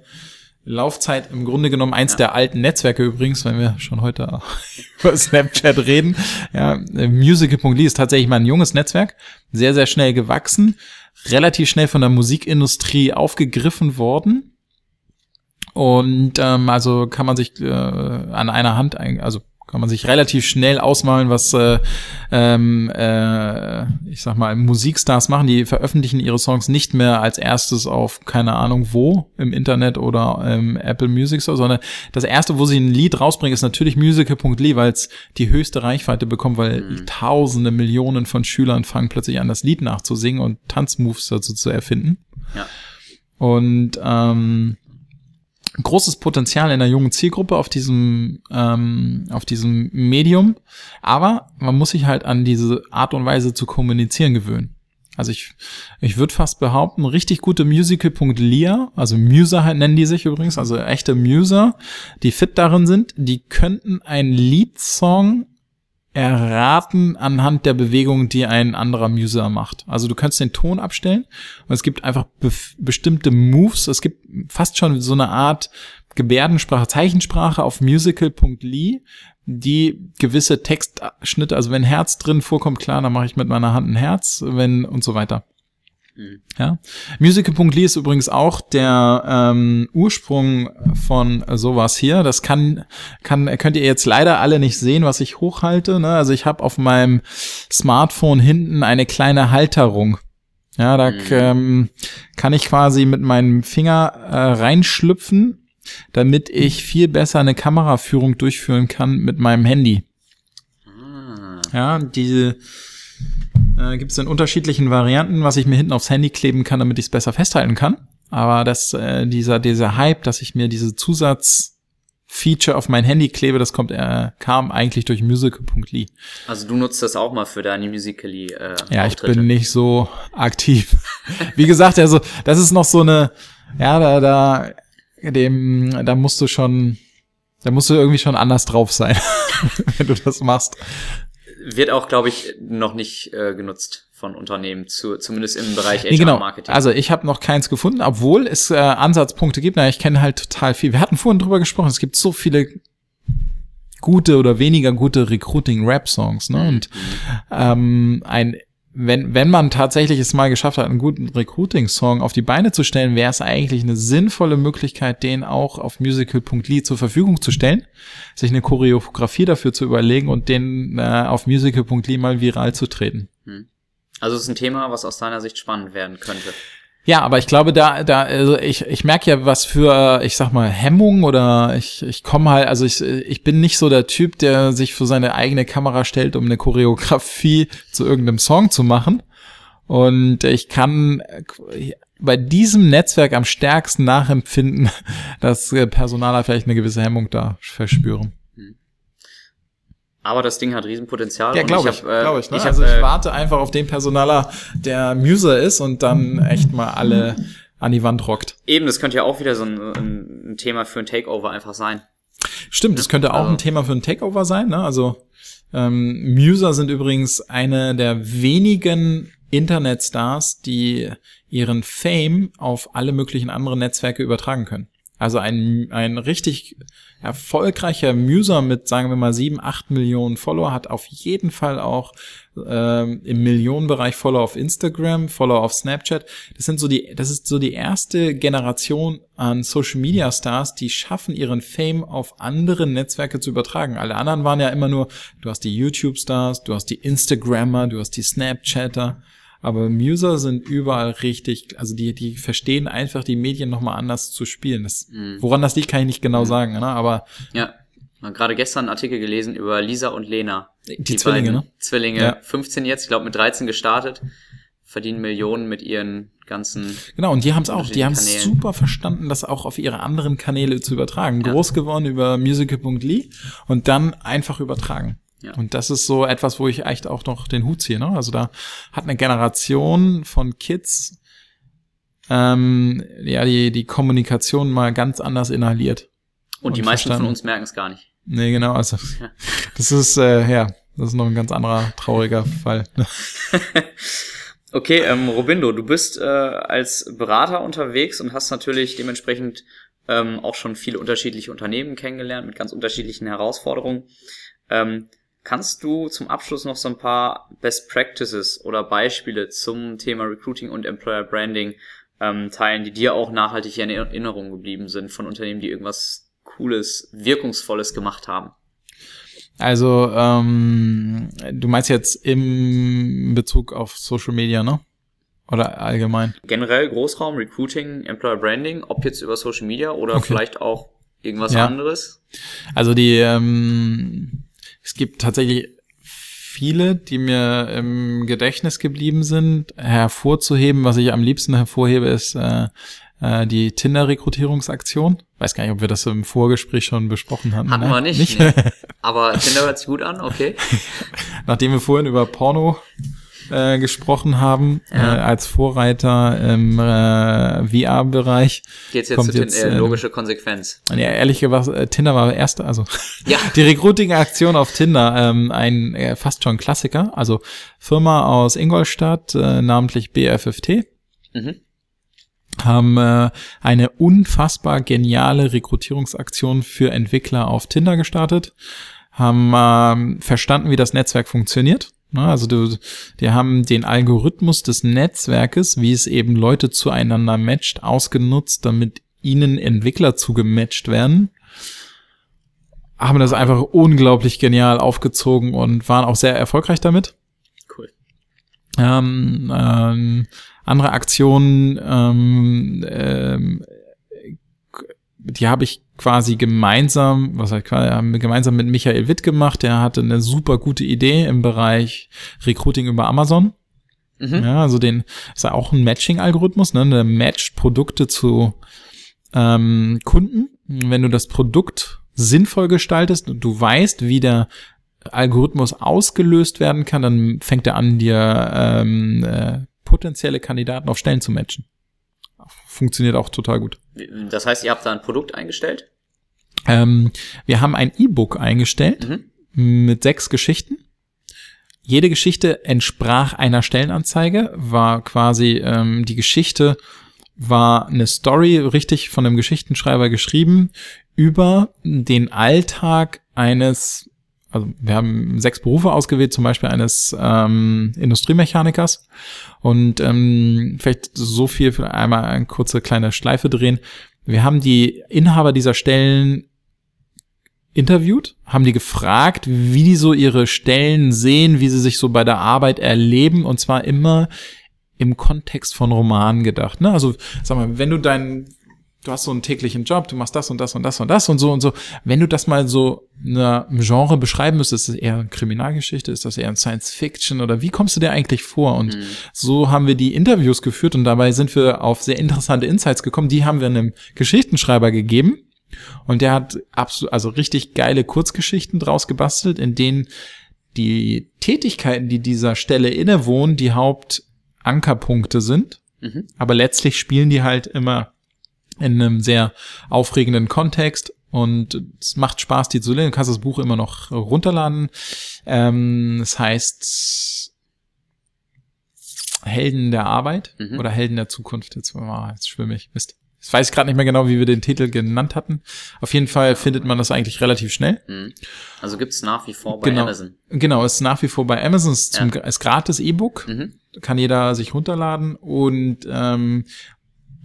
S2: Laufzeit. Im Grunde genommen eins ja. der alten Netzwerke übrigens, wenn wir schon heute [LAUGHS] über Snapchat reden. Ja, Musical.ly ist tatsächlich mal ein junges Netzwerk, sehr, sehr schnell gewachsen, relativ schnell von der Musikindustrie aufgegriffen worden und ähm, also kann man sich äh, an einer Hand, also kann man sich relativ schnell ausmalen, was äh, ähm, äh, ich sag mal Musikstars machen. Die veröffentlichen ihre Songs nicht mehr als erstes auf keine Ahnung wo im Internet oder ähm, Apple Music Store, sondern das erste, wo sie ein Lied rausbringen, ist natürlich musical.ly, weil es die höchste Reichweite bekommt, weil mhm. Tausende, Millionen von Schülern fangen plötzlich an, das Lied nachzusingen und Tanzmoves dazu zu erfinden.
S1: Ja.
S2: Und ähm, großes Potenzial in der jungen Zielgruppe auf diesem, ähm, auf diesem Medium. Aber man muss sich halt an diese Art und Weise zu kommunizieren gewöhnen. Also ich, ich würde fast behaupten, richtig gute Musical.lia, also Muser nennen die sich übrigens, also echte Muser, die fit darin sind, die könnten einen Lead-Song erraten anhand der Bewegung, die ein anderer User macht. Also du kannst den Ton abstellen und es gibt einfach be bestimmte Moves. Es gibt fast schon so eine Art Gebärdensprache, Zeichensprache auf musical.ly, die gewisse Textschnitte, also wenn Herz drin vorkommt, klar, dann mache ich mit meiner Hand ein Herz, wenn und so weiter. Mhm. Ja. Musical.ly ist übrigens auch der ähm, Ursprung von sowas hier. Das kann, kann, könnt ihr jetzt leider alle nicht sehen, was ich hochhalte. Ne? Also ich habe auf meinem Smartphone hinten eine kleine Halterung. Ja, da mhm. ähm, kann ich quasi mit meinem Finger äh, reinschlüpfen, damit ich viel besser eine Kameraführung durchführen kann mit meinem Handy. Ah. Ja, diese äh, Gibt es in unterschiedlichen Varianten, was ich mir hinten aufs Handy kleben kann, damit ich es besser festhalten kann. Aber das, äh, dieser, dieser Hype, dass ich mir diese Zusatzfeature auf mein Handy klebe, das kommt, äh, kam eigentlich durch musical.ly.
S1: Also du nutzt das auch mal für deine Musical.ly äh,
S2: Ja, ich bin nicht so aktiv. [LAUGHS] Wie gesagt, also das ist noch so eine, ja, da, da, dem, da musst du schon, da musst du irgendwie schon anders drauf sein, [LAUGHS] wenn du das machst
S1: wird auch, glaube ich, noch nicht äh, genutzt von Unternehmen, zu, zumindest im Bereich
S2: HR-Marketing. Genau. Also ich habe noch keins gefunden, obwohl es äh, Ansatzpunkte gibt. Na, ich kenne halt total viel. Wir hatten vorhin drüber gesprochen, es gibt so viele gute oder weniger gute Recruiting-Rap-Songs. Ne? Und mhm. ähm, ein wenn, wenn man tatsächlich es mal geschafft hat, einen guten Recruiting-Song auf die Beine zu stellen, wäre es eigentlich eine sinnvolle Möglichkeit, den auch auf musical.ly zur Verfügung zu stellen, sich eine Choreografie dafür zu überlegen und den äh, auf musical.ly mal viral zu treten. Hm.
S1: Also es ist ein Thema, was aus deiner Sicht spannend werden könnte.
S2: Ja, aber ich glaube, da, da, also ich, ich merke ja, was für, ich sag mal, Hemmung oder ich, ich komme halt, also ich, ich bin nicht so der Typ, der sich für seine eigene Kamera stellt, um eine Choreografie zu irgendeinem Song zu machen. Und ich kann bei diesem Netzwerk am stärksten nachempfinden, [LAUGHS] dass Personaler vielleicht eine gewisse Hemmung da verspüren.
S1: Aber das Ding hat Riesenpotenzial.
S2: Ja, glaube ich. Hab, äh, glaub ich, ne? ich hab, also ich äh, warte einfach auf den Personaler, der Muser ist und dann echt mal alle an die Wand rockt.
S1: Eben, das könnte ja auch wieder so ein, ein Thema für ein Takeover einfach sein.
S2: Stimmt, das könnte auch also. ein Thema für ein Takeover sein. Ne? Also ähm, Muser sind übrigens eine der wenigen Internetstars, die ihren Fame auf alle möglichen anderen Netzwerke übertragen können. Also ein, ein richtig erfolgreicher Muser mit, sagen wir mal, sieben, acht Millionen Follower hat auf jeden Fall auch ähm, im Millionenbereich Follower auf Instagram, Follower auf Snapchat. Das sind so die, das ist so die erste Generation an Social Media Stars, die schaffen, ihren Fame auf andere Netzwerke zu übertragen. Alle anderen waren ja immer nur, du hast die YouTube Stars, du hast die Instagrammer, du hast die Snapchatter. Aber Muser sind überall richtig, also die, die verstehen einfach die Medien nochmal anders zu spielen. Das, mhm. Woran das liegt, kann ich nicht genau mhm. sagen, ne? aber
S1: ja. Gerade gestern einen Artikel gelesen über Lisa und Lena.
S2: Die, Zwillinge,
S1: beiden
S2: ne?
S1: Zwillinge,
S2: Ja.
S1: 15 jetzt, ich glaube mit 13 gestartet, verdienen Millionen mit ihren ganzen.
S2: Genau, und die haben es auch, die haben es super verstanden, das auch auf ihre anderen Kanäle zu übertragen.
S1: Ja.
S2: Groß geworden über musical.ly und dann einfach übertragen.
S1: Ja.
S2: Und das ist so etwas, wo ich echt auch noch den Hut ziehe. Ne? Also da hat eine Generation von Kids ähm, ja die, die Kommunikation mal ganz anders inhaliert.
S1: Und die
S2: Und
S1: meisten
S2: verstanden.
S1: von uns merken es gar nicht.
S2: Nee, genau, also [LAUGHS]
S1: Ja.
S2: das ist, äh, ja, das ist noch ein ganz anderer trauriger Fall. [LAUGHS]
S1: Okay, ähm, Robindo, du bist äh, als Berater unterwegs und hast natürlich dementsprechend ähm, auch schon viele unterschiedliche Unternehmen kennengelernt mit ganz unterschiedlichen Herausforderungen. Ähm, kannst du zum Abschluss noch so ein paar Best Practices oder Beispiele zum Thema Recruiting und Employer Branding ähm, teilen, die dir auch nachhaltig in Erinnerung geblieben sind von Unternehmen, die irgendwas Cooles, Wirkungsvolles gemacht haben?
S2: Also, ähm, du meinst jetzt im Bezug auf Social Media, ne? Oder allgemein?
S1: Generell Großraum, Recruiting, Employer Branding, ob jetzt über Social Media oder
S2: Okay.
S1: vielleicht auch irgendwas
S2: Ja.
S1: anderes.
S2: Also die, ähm, es gibt tatsächlich viele, die mir im Gedächtnis geblieben sind. Hervorzuheben, was ich am liebsten hervorhebe, ist äh, äh, die Tinder-Rekrutierungsaktion. Weiß gar nicht, ob wir das im Vorgespräch schon besprochen hatten.
S1: Hatten
S2: ne?
S1: wir nicht. Nee. [LAUGHS] Aber Tinder hört sich gut an, okay.
S2: Nachdem wir vorhin über Porno äh, gesprochen haben,
S1: Ja.
S2: äh, als Vorreiter im äh, VR-Bereich.
S1: Geht's jetzt
S2: Kommt
S1: zu
S2: jetzt,
S1: äh,
S2: äh,
S1: logische Konsequenz.
S2: Ja, ehrlich gesagt, äh, Tinder war erste, also [LAUGHS]
S1: Ja.
S2: die Recruiting-Aktion auf Tinder, ähm, ein äh, fast schon Klassiker. Also Firma aus Ingolstadt, äh, namentlich BFFT,
S1: Mhm.
S2: haben äh, eine unfassbar geniale Rekrutierungsaktion für Entwickler auf Tinder gestartet, haben ähm, verstanden, wie das Netzwerk funktioniert. Ne, Also du, die haben den Algorithmus des Netzwerkes, wie es eben Leute zueinander matcht, ausgenutzt, damit ihnen Entwickler zugematcht werden. Haben das einfach unglaublich genial aufgezogen und waren auch sehr erfolgreich damit.
S1: Cool.
S2: Ähm, ähm, andere Aktionen, ähm, ähm, die habe ich quasi gemeinsam, was heißt quasi, haben wir gemeinsam mit Michael Witt gemacht. Der hatte eine super gute Idee im Bereich Recruiting über Amazon.
S1: Mhm.
S2: Ja, also den ist ja auch ein Matching-Algorithmus, ne? Der matcht Produkte zu ähm, Kunden. Wenn du das Produkt sinnvoll gestaltest und du weißt, wie der Algorithmus ausgelöst werden kann, dann fängt er an, dir ähm, äh, potenzielle Kandidaten auf Stellen zu matchen. Funktioniert auch total gut.
S1: Das heißt, ihr habt da ein Produkt eingestellt?
S2: Ähm, wir haben ein E-Book eingestellt
S1: Mhm.
S2: mit sechs Geschichten. Jede Geschichte entsprach einer Stellenanzeige, war quasi ähm, die Geschichte war eine Story richtig von einem Geschichtenschreiber geschrieben über den Alltag eines, also wir haben sechs Berufe ausgewählt, zum Beispiel eines ähm, Industriemechanikers und ähm, vielleicht so viel für einmal eine kurze kleine Schleife drehen. Wir haben die Inhaber dieser Stellen interviewt, haben die gefragt, wie die so ihre Stellen sehen, wie sie sich so bei der Arbeit erleben und zwar immer im Kontext von Romanen gedacht. Ne? Also sag mal, wenn du deinen, du hast so einen täglichen Job, du machst das und das und das und das und so und so, wenn du das mal so einer Genre beschreiben müsstest, ist es eher eine Kriminalgeschichte, ist das eher ein Science Fiction oder wie kommst du dir eigentlich vor? Und so haben wir die Interviews geführt und dabei sind wir auf sehr interessante Insights gekommen. Die haben wir einem Geschichtenschreiber gegeben und der hat absolut, also richtig geile Kurzgeschichten draus gebastelt, in denen die Tätigkeiten, die dieser Stelle innewohnen, die Hauptankerpunkte sind.
S1: Mhm.
S2: Aber letztlich spielen die halt immer in einem sehr aufregenden Kontext und es macht Spaß, die zu lesen. Du kannst das Buch immer noch runterladen. Ähm, das heißt Helden der Arbeit
S1: Mhm.
S2: oder Helden der Zukunft. Jetzt, oh, jetzt schwimme ich. Mist. Jetzt weiß ich gerade nicht mehr genau, wie wir den Titel genannt hatten. Auf jeden Fall findet man das eigentlich relativ schnell.
S1: Mhm. Also gibt's nach wie vor bei
S2: Genau.
S1: Amazon.
S2: Genau, ist nach wie vor bei Amazon, ist, zum,
S1: Ja.
S2: ist gratis E-Book,
S1: Mhm.
S2: kann jeder sich runterladen und ähm,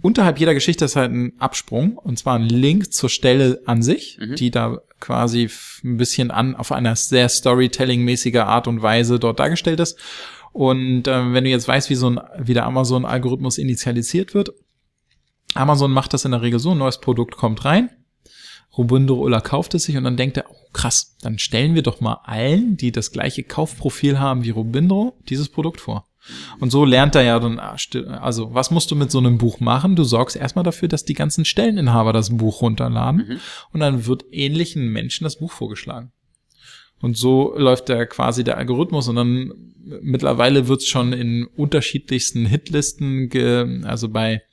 S2: unterhalb jeder Geschichte ist halt ein Absprung und zwar ein Link zur Stelle an sich,
S1: Mhm.
S2: die da quasi ein bisschen an auf einer sehr Storytelling-mäßiger Art und Weise dort dargestellt ist. Und ähm, wenn du jetzt weißt, wie so ein wie der Amazon-Algorithmus initialisiert wird, Amazon macht das in der Regel so: ein neues Produkt kommt rein Robundo Ulla kauft es sich und dann denkt er, oh, krass, dann stellen wir doch mal allen, die das gleiche Kaufprofil haben wie Robindo, dieses Produkt vor. Und so lernt er ja dann, ah, also was musst du mit so einem Buch machen? Du sorgst erstmal dafür, dass die ganzen Stelleninhaber das Buch runterladen mhm. und dann wird ähnlichen Menschen das Buch vorgeschlagen. Und so läuft der quasi der Algorithmus und dann mittlerweile wird's schon in unterschiedlichsten Hitlisten, also bei,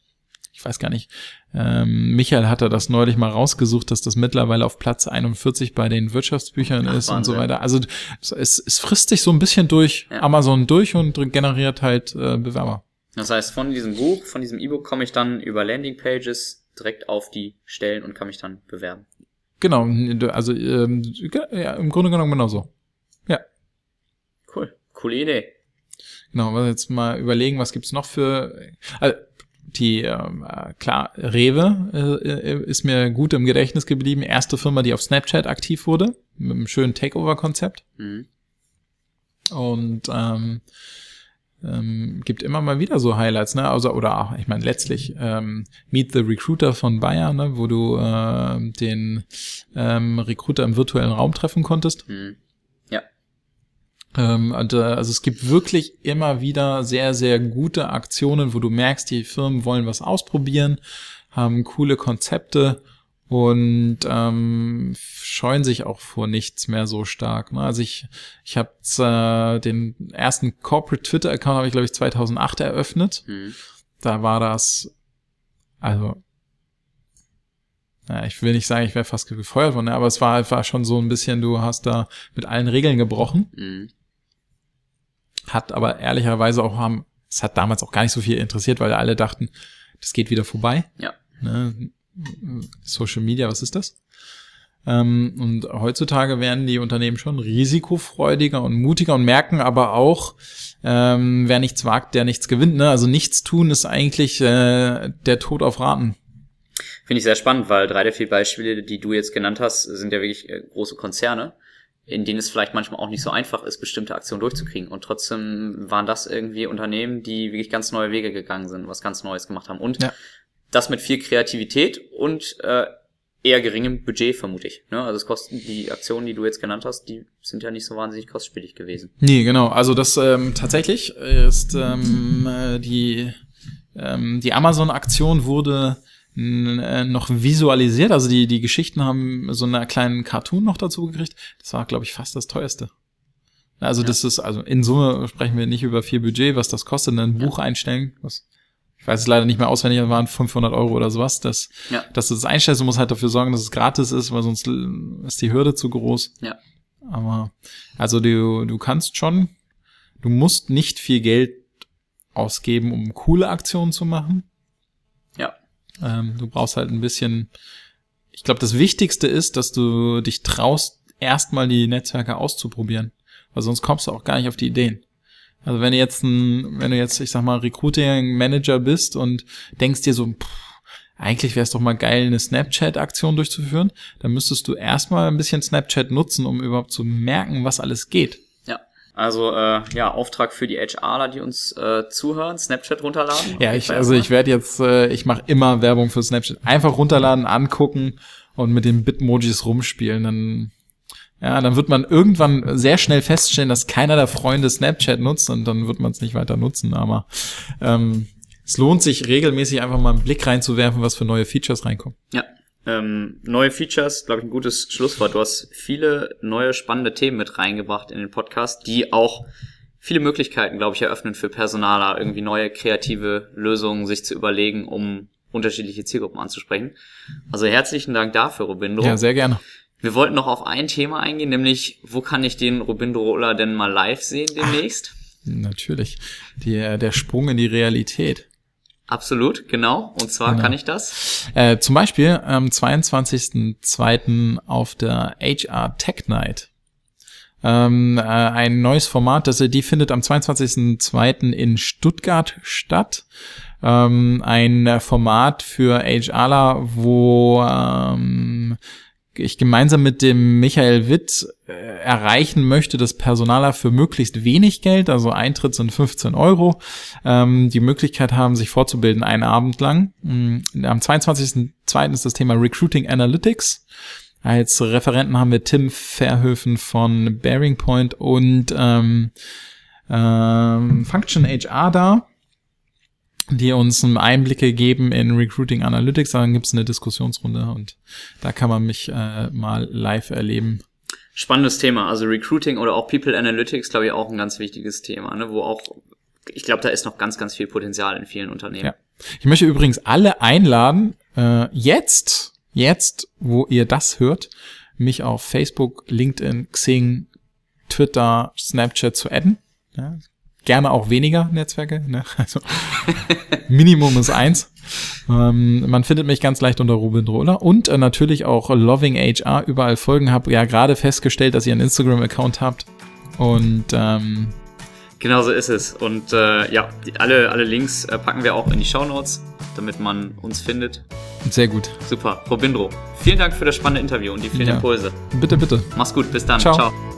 S2: ich weiß gar nicht, ähm, Michael hatte das neulich mal rausgesucht, dass das mittlerweile auf Platz 41 bei den Wirtschaftsbüchern Ach, ist Wahnsinn. und so weiter. Also es, es frisst sich so ein bisschen durch ja. Amazon durch und generiert halt äh, Bewerber.
S1: Das heißt, von diesem Buch, von diesem E-Book komme ich dann über Landingpages direkt auf die Stellen und kann mich dann bewerben.
S2: Genau, also ähm, ja, im Grunde genommen genauso. Ja.
S1: Cool, coole Idee.
S2: Genau, wir jetzt mal überlegen, was gibt's noch für. Also, die, äh, klar, Rewe äh, ist mir gut im Gedächtnis geblieben. Erste Firma, die auf Snapchat aktiv wurde, mit einem schönen Takeover-Konzept. Mhm. Und ähm, ähm, gibt immer mal wieder so Highlights, ne? Also, oder ich meine letztlich ähm, Meet the Recruiter von Bayern, ne? wo du äh, den ähm, Recruiter im virtuellen Raum treffen konntest. Mhm. Ähm, und, äh, also es gibt wirklich immer wieder sehr, sehr gute Aktionen, wo du merkst, die Firmen wollen was ausprobieren, haben coole Konzepte und ähm, scheuen sich auch vor nichts mehr so stark. Ne? Also ich, ich habe äh, den ersten Corporate Twitter Account habe ich glaube ich 2008 eröffnet. Mhm. Da war das, also ja, ich will nicht sagen, ich wäre fast gefeuert worden, aber es war, war schon so ein bisschen, du hast da mit allen Regeln gebrochen. Mhm hat aber ehrlicherweise auch haben, es hat damals auch gar nicht so viel interessiert, weil alle dachten, das geht wieder vorbei.
S1: Ja.
S2: Ne? Social Media, was ist das? Ähm, und heutzutage werden die Unternehmen schon risikofreudiger und mutiger und merken aber auch, ähm, wer nichts wagt, der nichts gewinnt. Ne? Also nichts tun ist eigentlich äh, der Tod auf Raten.
S1: Finde ich sehr spannend, weil drei der vier Beispiele, die du jetzt genannt hast, sind ja wirklich äh, große Konzerne in denen es vielleicht manchmal auch nicht so einfach ist, bestimmte Aktionen durchzukriegen. Und trotzdem waren das irgendwie Unternehmen, die wirklich ganz neue Wege gegangen sind, was ganz Neues gemacht haben. Und ja. das mit viel Kreativität und äh, eher geringem Budget, vermute ich. Ne? Also es kosten die Aktionen, die du jetzt genannt hast, die sind ja nicht so wahnsinnig kostspielig gewesen.
S2: Nee, genau. Also das ähm, tatsächlich ist ähm, äh, die ähm, die Amazon-Aktion wurde noch visualisiert. Also die, die Geschichten haben so einen kleinen Cartoon noch dazu gekriegt. Das war, glaube ich, fast das teuerste. Also ja. das ist, also in Summe sprechen wir nicht über viel Budget, was das kostet, ein Buch ja. einstellen. Was, ich weiß es leider nicht mehr auswendig, das waren 500 Euro oder sowas. Das, ja. dass du das einstellst, du musst halt dafür sorgen, dass es gratis ist, weil sonst ist die Hürde zu groß.
S1: Ja.
S2: Aber, also du, du kannst schon, du musst nicht viel Geld ausgeben, um coole Aktionen zu machen. Ähm, du brauchst halt ein bisschen, ich glaube, das Wichtigste ist, dass du dich traust, erstmal die Netzwerke auszuprobieren. Weil sonst kommst du auch gar nicht auf die Ideen. Also wenn du jetzt ein, wenn du jetzt, ich sag mal, Recruiting Manager bist und denkst dir so, pff, eigentlich wäre es doch mal geil, eine Snapchat-Aktion durchzuführen, dann müsstest du erstmal ein bisschen Snapchat nutzen, um überhaupt zu merken, was alles geht.
S1: Also äh, ja, Auftrag für die HRler, die uns äh, zuhören, Snapchat runterladen.
S2: Ja, ich, also ich werde jetzt, äh, ich mache immer Werbung für Snapchat. Einfach runterladen, angucken und mit den Bitmojis rumspielen. Dann, ja, dann wird man irgendwann sehr schnell feststellen, dass keiner der Freunde Snapchat nutzt und dann wird man es nicht weiter nutzen. Aber ähm, es lohnt sich regelmäßig einfach mal einen Blick reinzuwerfen, was für neue Features reinkommen.
S1: Ja, ähm, neue Features, glaube ich, ein gutes Schlusswort. Du hast viele neue spannende Themen mit reingebracht in den Podcast, die auch viele Möglichkeiten, glaube ich, eröffnen für Personaler, irgendwie neue kreative Lösungen sich zu überlegen, um unterschiedliche Zielgruppen anzusprechen. Also herzlichen Dank dafür, Robindo.
S2: Ja, sehr gerne.
S1: Wir wollten noch auf ein Thema eingehen, nämlich wo kann ich den Robindo Roller denn mal live sehen demnächst?
S2: Ach, natürlich. Die, der Sprung in die Realität.
S1: Absolut, genau. Und zwar genau. kann ich das?
S2: Äh, zum Beispiel am 22.02. auf der HR Tech Night. Ähm, äh, ein neues Format, das die findet am 22.02. in Stuttgart statt. Ähm, ein Format für HRler, wo ähm, ich gemeinsam mit dem Michael Witt äh, erreichen möchte, dass Personaler für möglichst wenig Geld, also Eintritt sind 15 Euro, ähm, die Möglichkeit haben, sich fortzubilden einen Abend lang. Mm, am 22.02. ist das Thema Recruiting Analytics. Als Referenten haben wir Tim Verhöfen von Bearing Point und ähm, ähm, Function HR da die uns Einblicke geben in Recruiting Analytics. Dann gibt es eine Diskussionsrunde und da kann man mich äh, mal live erleben.
S1: Spannendes Thema. Also Recruiting oder auch People Analytics, glaube ich, auch ein ganz wichtiges Thema, ne? wo auch, ich glaube, da ist noch ganz, ganz viel Potenzial in vielen Unternehmen. Ja.
S2: Ich möchte übrigens alle einladen, äh, jetzt, jetzt, wo ihr das hört, mich auf Facebook, LinkedIn, Xing, Twitter, Snapchat zu adden. Ja, gerne auch weniger Netzwerke. Ne? [LAUGHS] Also Minimum ist eins. Ähm, man findet mich ganz leicht unter Ruben Drohler und äh, natürlich auch Loving HR überall folgen. Habe ja gerade festgestellt, dass ihr einen Instagram-Account habt und ähm,
S1: Genau so ist es. Und äh, ja, alle, alle Links äh, packen wir auch in die Show Notes, damit man uns findet.
S2: Sehr gut.
S1: Super. Robindro, vielen Dank für das spannende Interview und die vielen ja. Impulse.
S2: Bitte, bitte.
S1: Mach's gut. Bis dann. Ciao. Ciao.